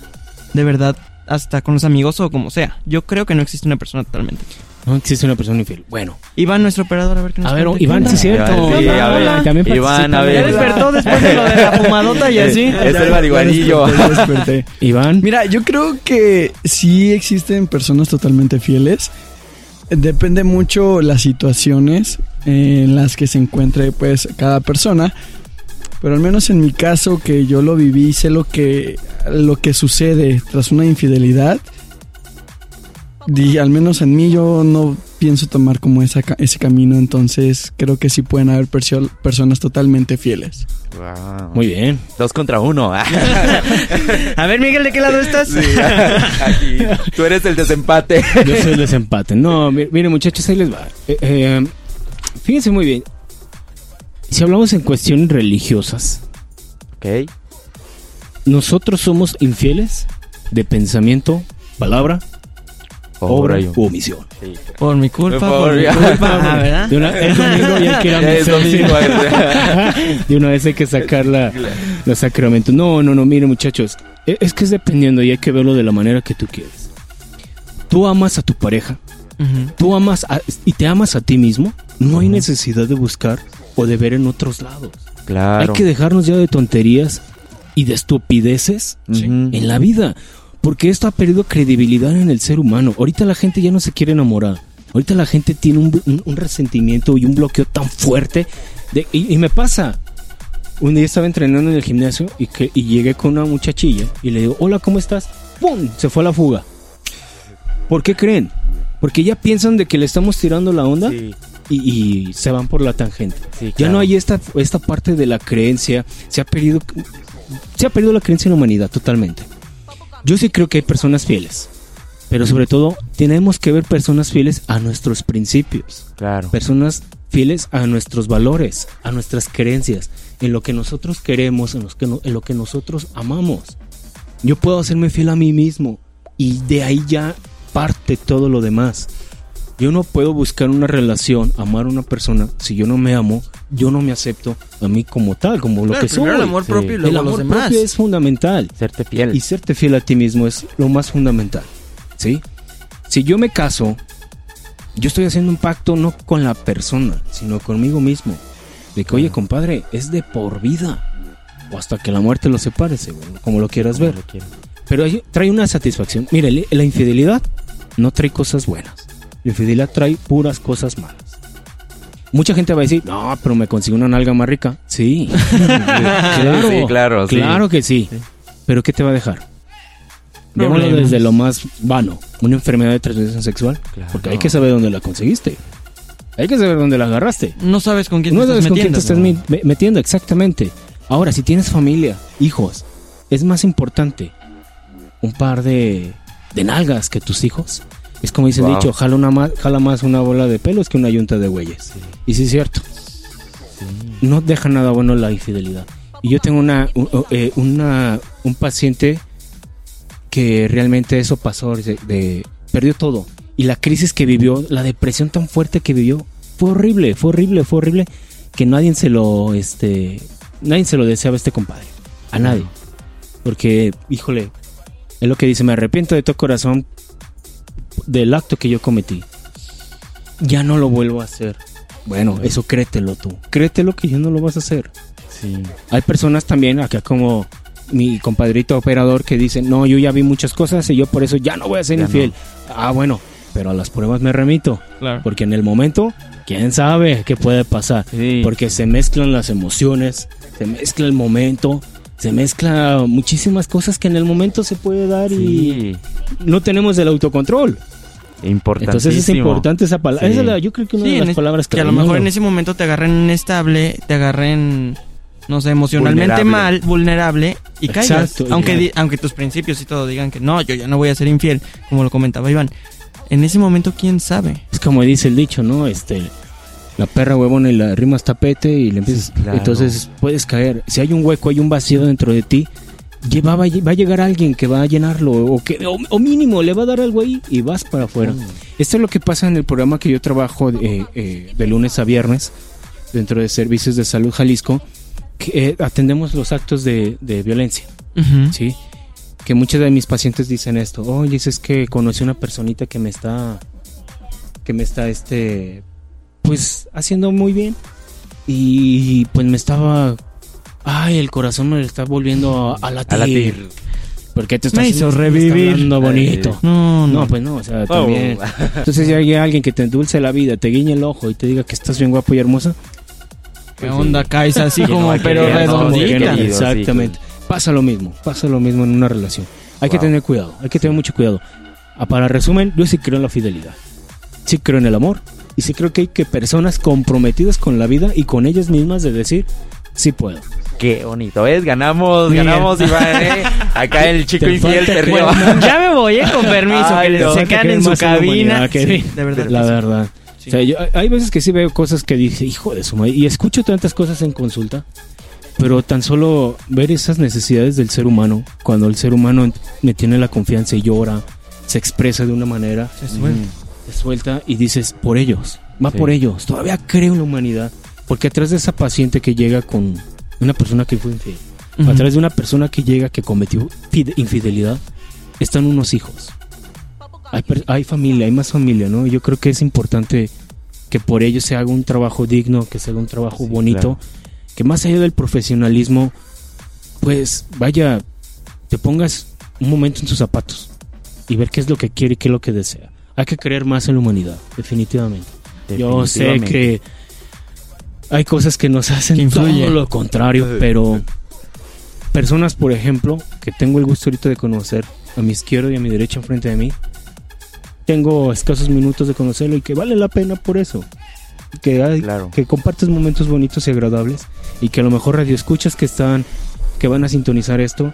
de verdad, hasta con los amigos o como sea. Yo creo que no existe una persona totalmente. No existe una persona infiel. Bueno. Iván, nuestro operador, a ver qué nos A ver, cuenta. Iván, ¿Qué sí es cierto. Sí, a ver, también Iván, a ver. ¿Ya despertó después de lo de la fumadota y así? Es el marihuanillo. Iván. Mira, yo creo que sí existen personas totalmente fieles. Depende mucho las situaciones en las que se encuentre pues cada persona. Pero al menos en mi caso que yo lo viví, sé lo que lo que sucede tras una infidelidad. Y al menos en mí yo no pienso tomar como esa, ese camino, entonces creo que sí pueden haber perso- personas totalmente fieles. Wow. Muy bien. Dos contra uno. A ver, Miguel, ¿de qué lado estás? Sí, aquí. Tú eres el desempate. Yo soy el desempate. No, mi- miren muchachos, ahí les va. Eh, eh, fíjense muy bien. Si hablamos en cuestiones religiosas, Ok. nosotros somos infieles de pensamiento, palabra, obra y- omisión. Sí. Por mi culpa, Por por, mi culpa, ah, ¿verdad? De una, es domingo y hay que ir a Ya es domingo. De una vez hay que sacar la, los sacramentos. No, no, no, miren muchachos. e- Es que es dependiendo y hay que verlo de la manera que tú quieres. Tú amas a tu pareja, Ujú. tú amas a- y te amas a ti mismo. No hay necesidad de buscar o de ver en otros lados. Claro. Hay que dejarnos ya de tonterías y de estupideces en la vida. Porque esto ha perdido credibilidad en el ser humano. Ahorita la gente ya no se quiere enamorar. Ahorita la gente tiene un, un- un resentimiento y un bloqueo tan fuerte. de- y, y me pasa. Un día estaba entrenando en el gimnasio y, que, y llegué con una muchachilla y le digo, hola, ¿cómo estás? ¡Pum! Se fue a la fuga. ¿Por qué creen? Porque ya piensan de que le estamos tirando la onda Sí, y, y se van por la tangente. sí, Ya claro. no hay esta, esta parte de la creencia. Se ha perdido, se ha perdido la creencia en la humanidad totalmente. Yo sí creo que hay personas fieles. Pero sobre todo, tenemos que ver personas fieles a nuestros principios. Claro. Personas fieles a nuestros valores, a nuestras creencias, en lo que nosotros queremos, en, los que no- en lo que nosotros amamos. Yo puedo hacerme fiel a mí mismo y de ahí ya parte todo lo demás. Yo no puedo buscar una relación, amar a una persona, si yo no me amo, yo no me acepto a mí como tal, como lo Claro, que soy. el amor sí. propio y El luego los demás. propio es fundamental. Serte fiel. Y serte fiel a ti mismo es lo más fundamental. ¿Sí? Si yo me caso, yo estoy haciendo un pacto no con la persona, sino conmigo mismo. De que, oye, compadre, es de por vida. O hasta que la muerte lo separe, según, como lo quieras ver. Lo. Pero ahí trae una satisfacción. Mire, la infidelidad no trae cosas buenas. La infidelidad trae puras cosas malas. Mucha gente va a decir, no, pero me consigo una nalga más rica. Sí. claro, Sí, claro, sí. Claro que sí. Pero ¿qué te va a dejar? Problemas. desde lo más vano. Una enfermedad de transmisión sexual. Claro. Porque hay que saber dónde la conseguiste. Hay que saber dónde la agarraste. No sabes con quién No te sabes estás con quién metiendo. te estás metiendo, exactamente. Ahora, si tienes familia, hijos, es más importante un par de, de nalgas que tus hijos. Es como dice el Wow. dicho, jala, una ma- jala más una bola de pelos que una yunta de güeyes. Y sí es cierto. No deja nada bueno la infidelidad. Y yo tengo una, eh, una un paciente que realmente eso pasó, de, de- perdió todo. Y la crisis que vivió, la depresión tan fuerte que vivió, fue horrible, fue horrible, fue horrible que nadie se lo, este, nadie se lo deseaba a este compadre, a nadie, porque, híjole, es lo que dice, me arrepiento de todo corazón del acto que yo cometí, ya no lo vuelvo a hacer. Bueno, eso créetelo tú, créetelo que ya no lo vas a hacer. Sí. Hay personas también, acá como mi compadrito operador, que dicen, no, yo ya vi muchas cosas y yo por eso ya no voy a ser Ya infiel. Ah, bueno, pero a las pruebas me remito. Claro. Porque en el momento, quién sabe qué puede pasar. Sí. Porque se mezclan las emociones, se mezcla el momento, se mezcla muchísimas cosas que en el momento se puede dar y no tenemos el autocontrol. Importantísimo. Entonces es importante esa palabra. Sí. Esa es la- yo creo que una Sí, de en las palabras que a lo mejor en ese momento te agarren inestable, te agarren, no sé, emocionalmente Vulnerable. mal, vulnerable y caigas. Exacto, Aunque, di- aunque tus principios y todo digan que no, yo ya no voy a ser infiel, como lo comentaba Iván. En ese momento, ¿quién sabe? Es como dice el dicho, ¿no? Este, la perra huevona y la rimas tapete y le empiezas. Claro. Entonces puedes caer. Si hay un hueco, hay un vacío dentro de ti, lleva- va, a- llegar alguien que va a llenarlo o, que, o, o mínimo le va a dar algo ahí y vas para afuera. Esto es lo que pasa en el programa que yo trabajo eh, eh, de lunes a viernes dentro de Servicios de Salud Jalisco, que eh, atendemos los actos de, de violencia. Sí. Que muchos de mis pacientes dicen esto. Oye, es que conocí una personita que me está. que me está, este. pues haciendo muy bien. Y pues me estaba. Ay, el corazón me está volviendo a, latir. A latir. Porque te está Me hizo revivir. hablando bonito. No, no. No, pues no, o sea, Oh. también. Entonces, si hay alguien que te endulce la vida, te guiñe el ojo y te diga que estás bien guapo y hermosa, ¿Qué onda? Caes así no como, pero no, redondita. sí, Exactamente. Pasa lo mismo, pasa lo mismo en una relación. Hay que tener cuidado, hay que tener mucho cuidado. Ah, Para resumen, yo sí creo en la fidelidad. Sí creo en el amor. Y sí creo que hay que personas comprometidas con la vida y con ellas mismas de decir, sí puedo. Qué bonito, ¿ves? Ganamos, Mira. ganamos, Iván, ¿eh? Acá el chico infiel te río. Ya me voy, eh, con permiso, Ay, que no. se quedan en su cabina. que- Sí, de verdad. La verdad. Sí. O sea, yo- hay veces que sí veo cosas que dije, hijo de su madre, y escucho tantas cosas en consulta, pero tan solo ver esas necesidades del ser humano, cuando el ser humano me tiene la confianza y llora, se expresa de una manera, Se suelta. se suelta y dices, por ellos, va Sí. por ellos, todavía creo en la humanidad, porque atrás de esa paciente que llega con una persona que fue infiel, Ujú. atrás de una persona que llega que cometió fide- infidelidad, están unos hijos. Hay, hay familia, hay más familia, ¿no? Yo creo que es importante que por ello se haga un trabajo digno, que se haga un trabajo Sí, bonito, claro. que más allá del profesionalismo, pues vaya, te pongas un momento en sus zapatos y ver qué es lo que quiere y qué es lo que desea. Hay que creer más en la humanidad, definitivamente. Yo sé Definitivamente. que hay cosas que nos hacen influye. todo lo contrario, pero personas, por ejemplo, que tengo el gusto ahorita de conocer a mi izquierda y a mi derecha enfrente de mí, tengo escasos minutos de conocerlo y que vale la pena por eso. Que, hay, Claro. que compartes momentos bonitos y agradables y que a lo mejor radio escuchas que están, que van a sintonizar esto,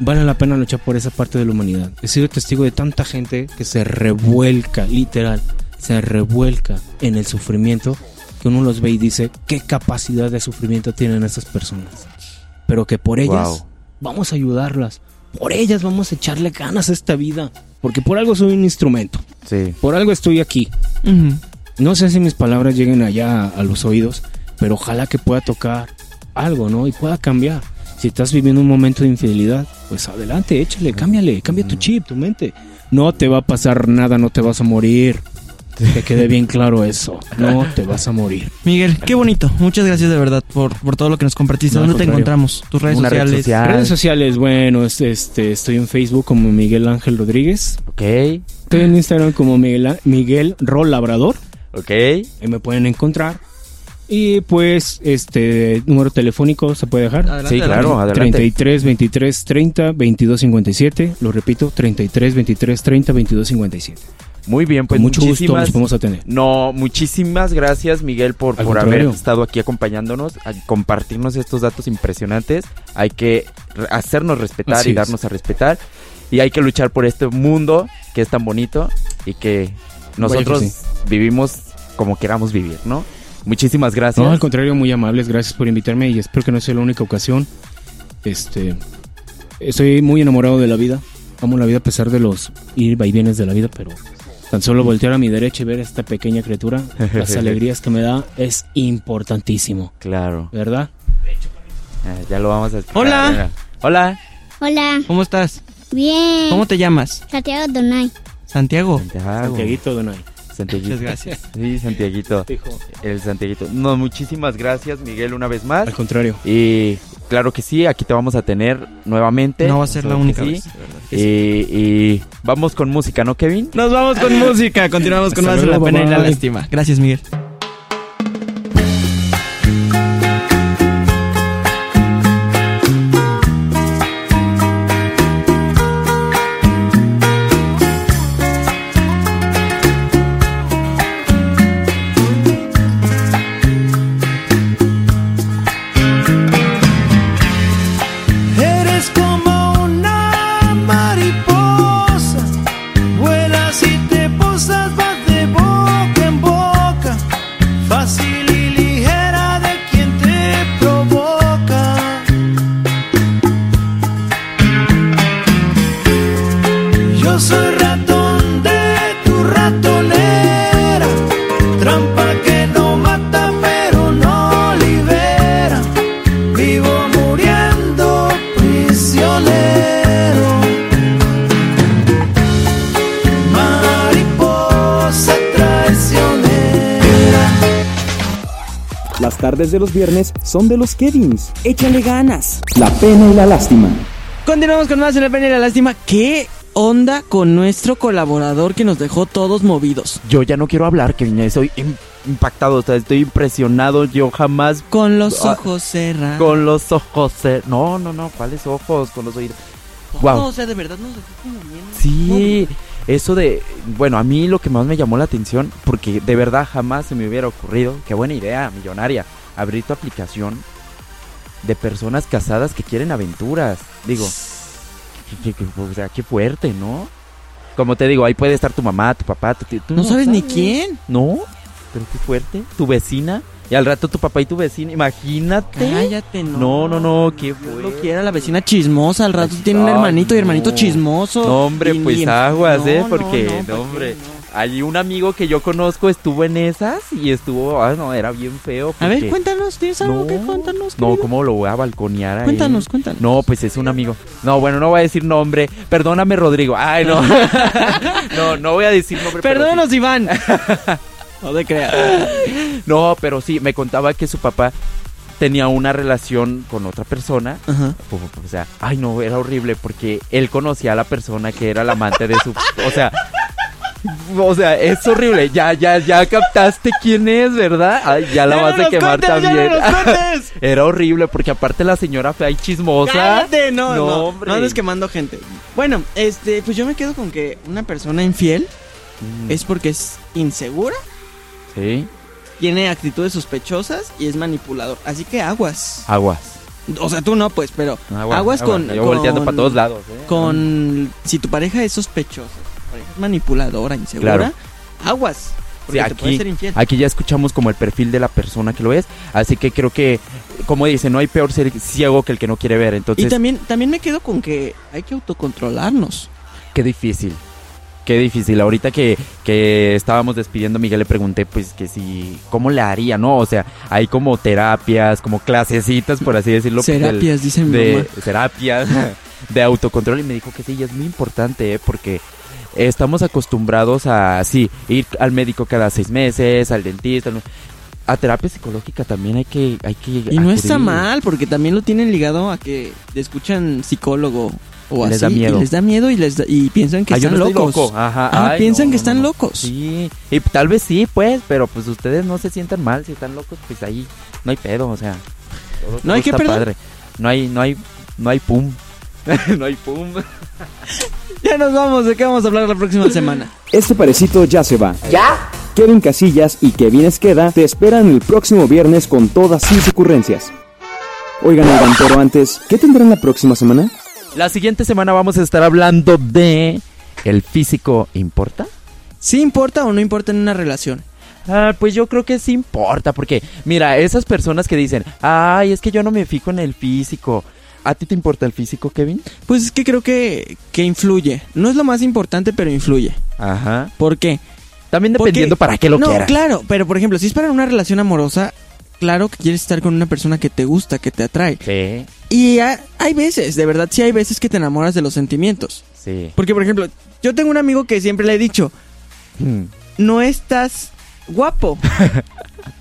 vale la pena luchar por esa parte de la humanidad. He sido testigo de tanta gente que se revuelca, literal, se revuelca en el sufrimiento, que uno los ve y dice, ¿qué capacidad de sufrimiento tienen esas personas? Pero que por ellas Wow. vamos a ayudarlas, por ellas vamos a echarle ganas a esta vida, porque por algo soy un instrumento, Sí. por algo estoy aquí. Ujú. No sé si mis palabras lleguen allá a los oídos, pero ojalá que pueda tocar algo, ¿no? Y pueda cambiar. Si estás viviendo un momento de infidelidad, pues adelante, échale, cámbiale, cambia tu chip, tu mente. No te va a pasar nada, no te vas a morir. Que quede bien claro eso. No te vas a morir. Miguel, qué bonito. Muchas gracias de verdad por, por todo lo que nos compartiste. No, ¿Dónde te encontramos? Tus redes Una red sociales. social. Redes sociales, bueno, es- este, estoy en Facebook como Miguel Ángel Rodríguez. Ok. Estoy en Instagram como Miguel, Miguel Rol Labrador. Ok. Ahí me pueden encontrar. Y pues, este número telefónico se puede dejar. Adelante, Sí, claro, adelante. 33 23 30 22 57. Lo repito, 33 23 30 22 57. Muy bien, pues Con mucho gusto nos podemos atender. No, muchísimas gracias Miguel por, por haber estado aquí acompañándonos, a compartirnos estos datos impresionantes. Hay que hacernos respetar Así y es. darnos a respetar. Y hay que luchar por este mundo que es tan bonito y que nosotros que sí. vivimos como queramos vivir, ¿no? Muchísimas gracias. No, al contrario, muy amables. Gracias por invitarme y espero que no sea la única ocasión. Este, estoy muy enamorado de la vida. Amo la vida a pesar de los ir y vienes de la vida, pero tan solo voltear a mi derecha y ver a esta pequeña criatura, las alegrías que me da es importantísimo, Claro, ¿verdad? eh, ya lo vamos a explicar. Hola. Hola. Hola, ¿Cómo estás? bien. ¿Cómo te llamas? Santiago Donay. Santiago. Santiago. Santiaguito Donay. Santiaguito. Muchas gracias. Sí, Santiaguito. El Santiaguito. No, muchísimas gracias, Miguel, una vez más. Al contrario. Y claro que sí, aquí te vamos a tener nuevamente. No va a ser la única sí. vez. Y, sí. y vamos con música, ¿no, Kevin? Nos vamos con música. Continuamos con Hasta más de la pena y la lástima. Gracias, Miguel. Los viernes son de los Kevins. Échale ganas. La pena y la lástima. Continuamos con más de la pena y la lástima. ¿Qué onda con nuestro colaborador que nos dejó todos movidos? Yo ya no quiero hablar, Kevin. Estoy im- impactado, o sea, estoy impresionado. Yo jamás Con los Ah, ojos cerrados. con los ojos. cer- No, no, no. ¿Cuáles ojos? Con los oídos. No, Wow. o sea, de verdad nos dejó como bien. Sí, eso de, bueno, a mí lo que más me llamó la atención, porque de verdad jamás se me hubiera ocurrido, qué buena idea, millonaria, abrir tu aplicación de personas casadas que quieren aventuras. Digo, que- que- que- o sea, qué fuerte, ¿no? Como te digo, ahí puede estar tu mamá, tu papá, tu tío. tú No sabes ni quién. No, pero qué fuerte. Tu vecina. Y al rato tu papá y tu vecina, imagínate. Cállate, no. No, no, no, qué fuerte. lo quiera, la vecina chismosa. Al rato Ay, tiene un hermanito y hermanito no. chismoso. No, hombre, Y- pues y- aguas, no, ¿eh? no, Porque, no, no, ¿para hombre. Hay un amigo que yo conozco estuvo en esas y estuvo, ah, no, era bien feo. A ver, cuéntanos, ¿tienes algo No, que contarnos? No? ¿cómo lo voy a balconear ahí? Cuéntanos, cuéntanos. No, pues es un amigo. No, bueno, no voy a decir nombre. Perdóname, Rodrigo. Ay, no. no, no voy a decir nombre. pero Perdónanos, Iván. no te creas. No, pero sí, me contaba que su papá tenía una relación con otra persona. Ajá. O, o sea, ay, no, era horrible porque él conocía a la persona que era la amante de su. O sea, O sea, es horrible. Ya, ya, ya captaste quién es, ¿verdad? Ay, ya la ¡Ya vas no a quemar no también. Era horrible porque aparte la señora fea y chismosa. ¡Cállate! No, no, no, hombre. andes quemando gente. Bueno, este, pues yo me quedo con que una persona infiel Mm, es porque es insegura, Sí, tiene actitudes sospechosas y es manipulador. Así que aguas. aguas. O sea, tú no, pues, pero Aguas, con, Yo con- volteando para todos lados, ¿eh? Con si tu pareja es sospechosa, pareja es manipuladora, insegura, Claro. aguas. Sí, Porque te puede aquí, ser infiel. aquí ya escuchamos como el perfil de la persona que lo es. Así que creo que, como dice, no hay peor ser ciego que el que no quiere ver. Entonces, y también, también me quedo con que hay que autocontrolarnos. Qué difícil. Qué difícil. Ahorita que, que estábamos despidiendo, Miguel le pregunté, pues, que si, ¿cómo le haría, no? O sea, hay como terapias, como clasecitas, por así decirlo. pues, Terapias, dice mi de mamá. terapias, de autocontrol. Y me dijo que sí, y es muy importante, ¿eh? Porque estamos acostumbrados a, sí, ir al médico cada seis meses, al dentista. A terapia psicológica también hay que, hay que Y no está mal, porque también lo tienen ligado a que escuchan psicólogo o Les así. da miedo. Y les da miedo y, les da- y piensan que Ay, yo están no locos. loco. Ajá. Ah, Ay, piensan no, que están no. locos. Sí, y tal vez sí, pues, pero pues ustedes no se sientan mal si están locos, pues ahí no hay pedo, o sea. todo- No todo hay que está perder. padre. No hay, no hay, no hay pum. no hay pum. Ya nos vamos, ¿de qué vamos a hablar la próxima semana? Este parecito ya se va. ¿Ya? Kevin Casillas y Kevin Esqueda te esperan el próximo viernes con todas sus ocurrencias. Oigan, oigan, pero antes, ¿qué tendrán la próxima semana? La siguiente semana vamos a estar hablando de el físico importa. ¿Sí importa o no importa en una relación? Ah, pues yo creo que sí importa, porque mira, esas personas que dicen, ay, es que yo no me fijo en el físico. ¿A ti te importa el físico, Kevin? Pues es que creo que, que influye. No es lo más importante, pero influye. Ajá. ¿Por qué? También Porque- dependiendo para qué lo no, quieras. claro, pero por ejemplo, si es para una relación amorosa, claro que quieres estar con una persona que te gusta, que te atrae. Sí, Y ha- hay veces, de verdad, sí hay veces que te enamoras de los sentimientos. sí. Porque, por ejemplo, yo tengo un amigo que siempre le he dicho, Hmm. no estás guapo.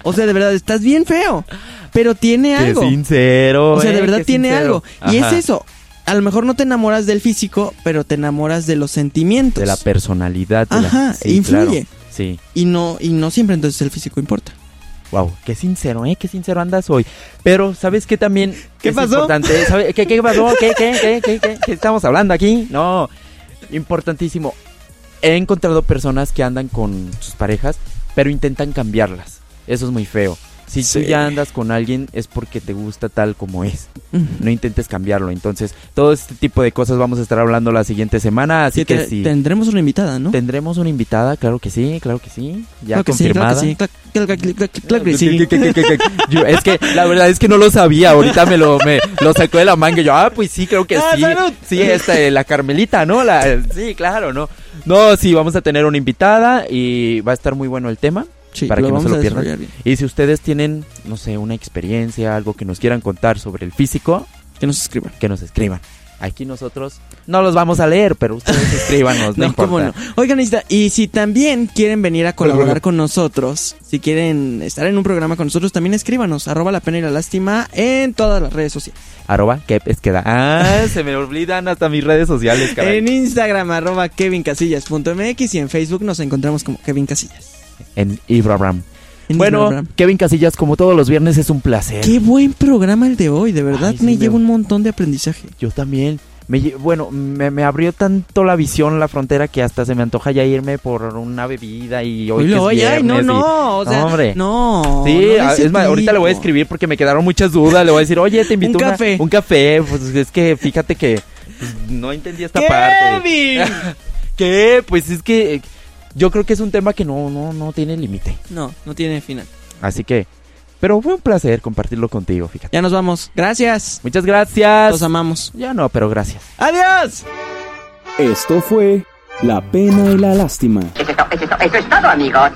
o sea, de verdad, estás bien feo. Pero tiene Qué algo. sincero. O sea, de eh, verdad qué tiene sincero. algo. Y es eso. A lo mejor no te enamoras del físico, pero te enamoras de los sentimientos. De la personalidad. de la- Ajá, sí, influye. claro. Sí. Y no, y no siempre entonces el físico importa. Wow, qué sincero, ¿eh? Qué sincero andas hoy. Pero, ¿sabes qué también? ¿Qué es pasó? Importante? ¿Sabe- ¿Qué, ¿Qué pasó? ¿Qué, qué, qué, qué, qué, qué estamos hablando aquí? No, importantísimo. He encontrado personas que andan con sus parejas, pero intentan cambiarlas. Eso es muy feo. Si Sí. tú ya andas con alguien es porque te gusta tal como es. No intentes cambiarlo. Entonces, todo este tipo de cosas vamos a estar hablando la siguiente semana. Así Que sí. Tendremos una invitada, ¿no? Tendremos una invitada, claro que sí, claro que sí. Ya Claro confirmada. claro que sí, claro- que-. Yo- es que la verdad es que no lo sabía, ahorita me lo, me lo sacó de la manga y yo, ah, pues sí, creo que Ah, sí. salud. Sí, esta, eh, la Carmelita, ¿no? La, sí, claro, ¿no? No, sí, vamos a tener una invitada y va a estar muy bueno el tema. Sí, para que no se lo pierdan. Y si ustedes tienen, no sé, una experiencia, algo que nos quieran contar sobre el físico, Que nos escriban. que nos escriban. Aquí nosotros no los vamos a leer, pero ustedes escríbanos, no, No, importa. cómo no. Oigan, y si también quieren venir a colaborar con nosotros, si quieren estar en un programa con nosotros, también escríbanos, arroba la pena y la lástima en todas las redes sociales. Arroba, que es queda. Ah, se me olvidan hasta mis redes sociales, caray. En Instagram, arroba kevincasillas.mx y en Facebook nos encontramos como Kevin Casillas. En Ibrahim. En Bueno. Kevin Casillas, como todos los viernes, es un placer. Qué buen programa el de hoy, de verdad Ay, sí, me llevo un montón de aprendizaje. Yo también. Me, bueno, me, me abrió tanto la visión la frontera que hasta se me antoja ya irme por una bebida y hoy que Oílo, es ay, no, viernes y- no, o sea, hombre. no. Sí, no de a- ese es más, ahorita le voy a escribir porque me quedaron muchas dudas. Le voy a decir, oye, te invito Un una- café. un café. Pues es que fíjate que pues, no entendí esta parte. ¡Kevin! ¿Qué? Pues es que eh, yo creo que es un tema que no, no, no tiene límite. No, no tiene final. Así que, pero fue un placer compartirlo contigo, fíjate. Ya nos vamos. Gracias. Muchas gracias. Los amamos. Ya no, pero gracias. ¡Adiós! Esto fue La Pena y la Lástima. Eso es, eso es todo, amigos.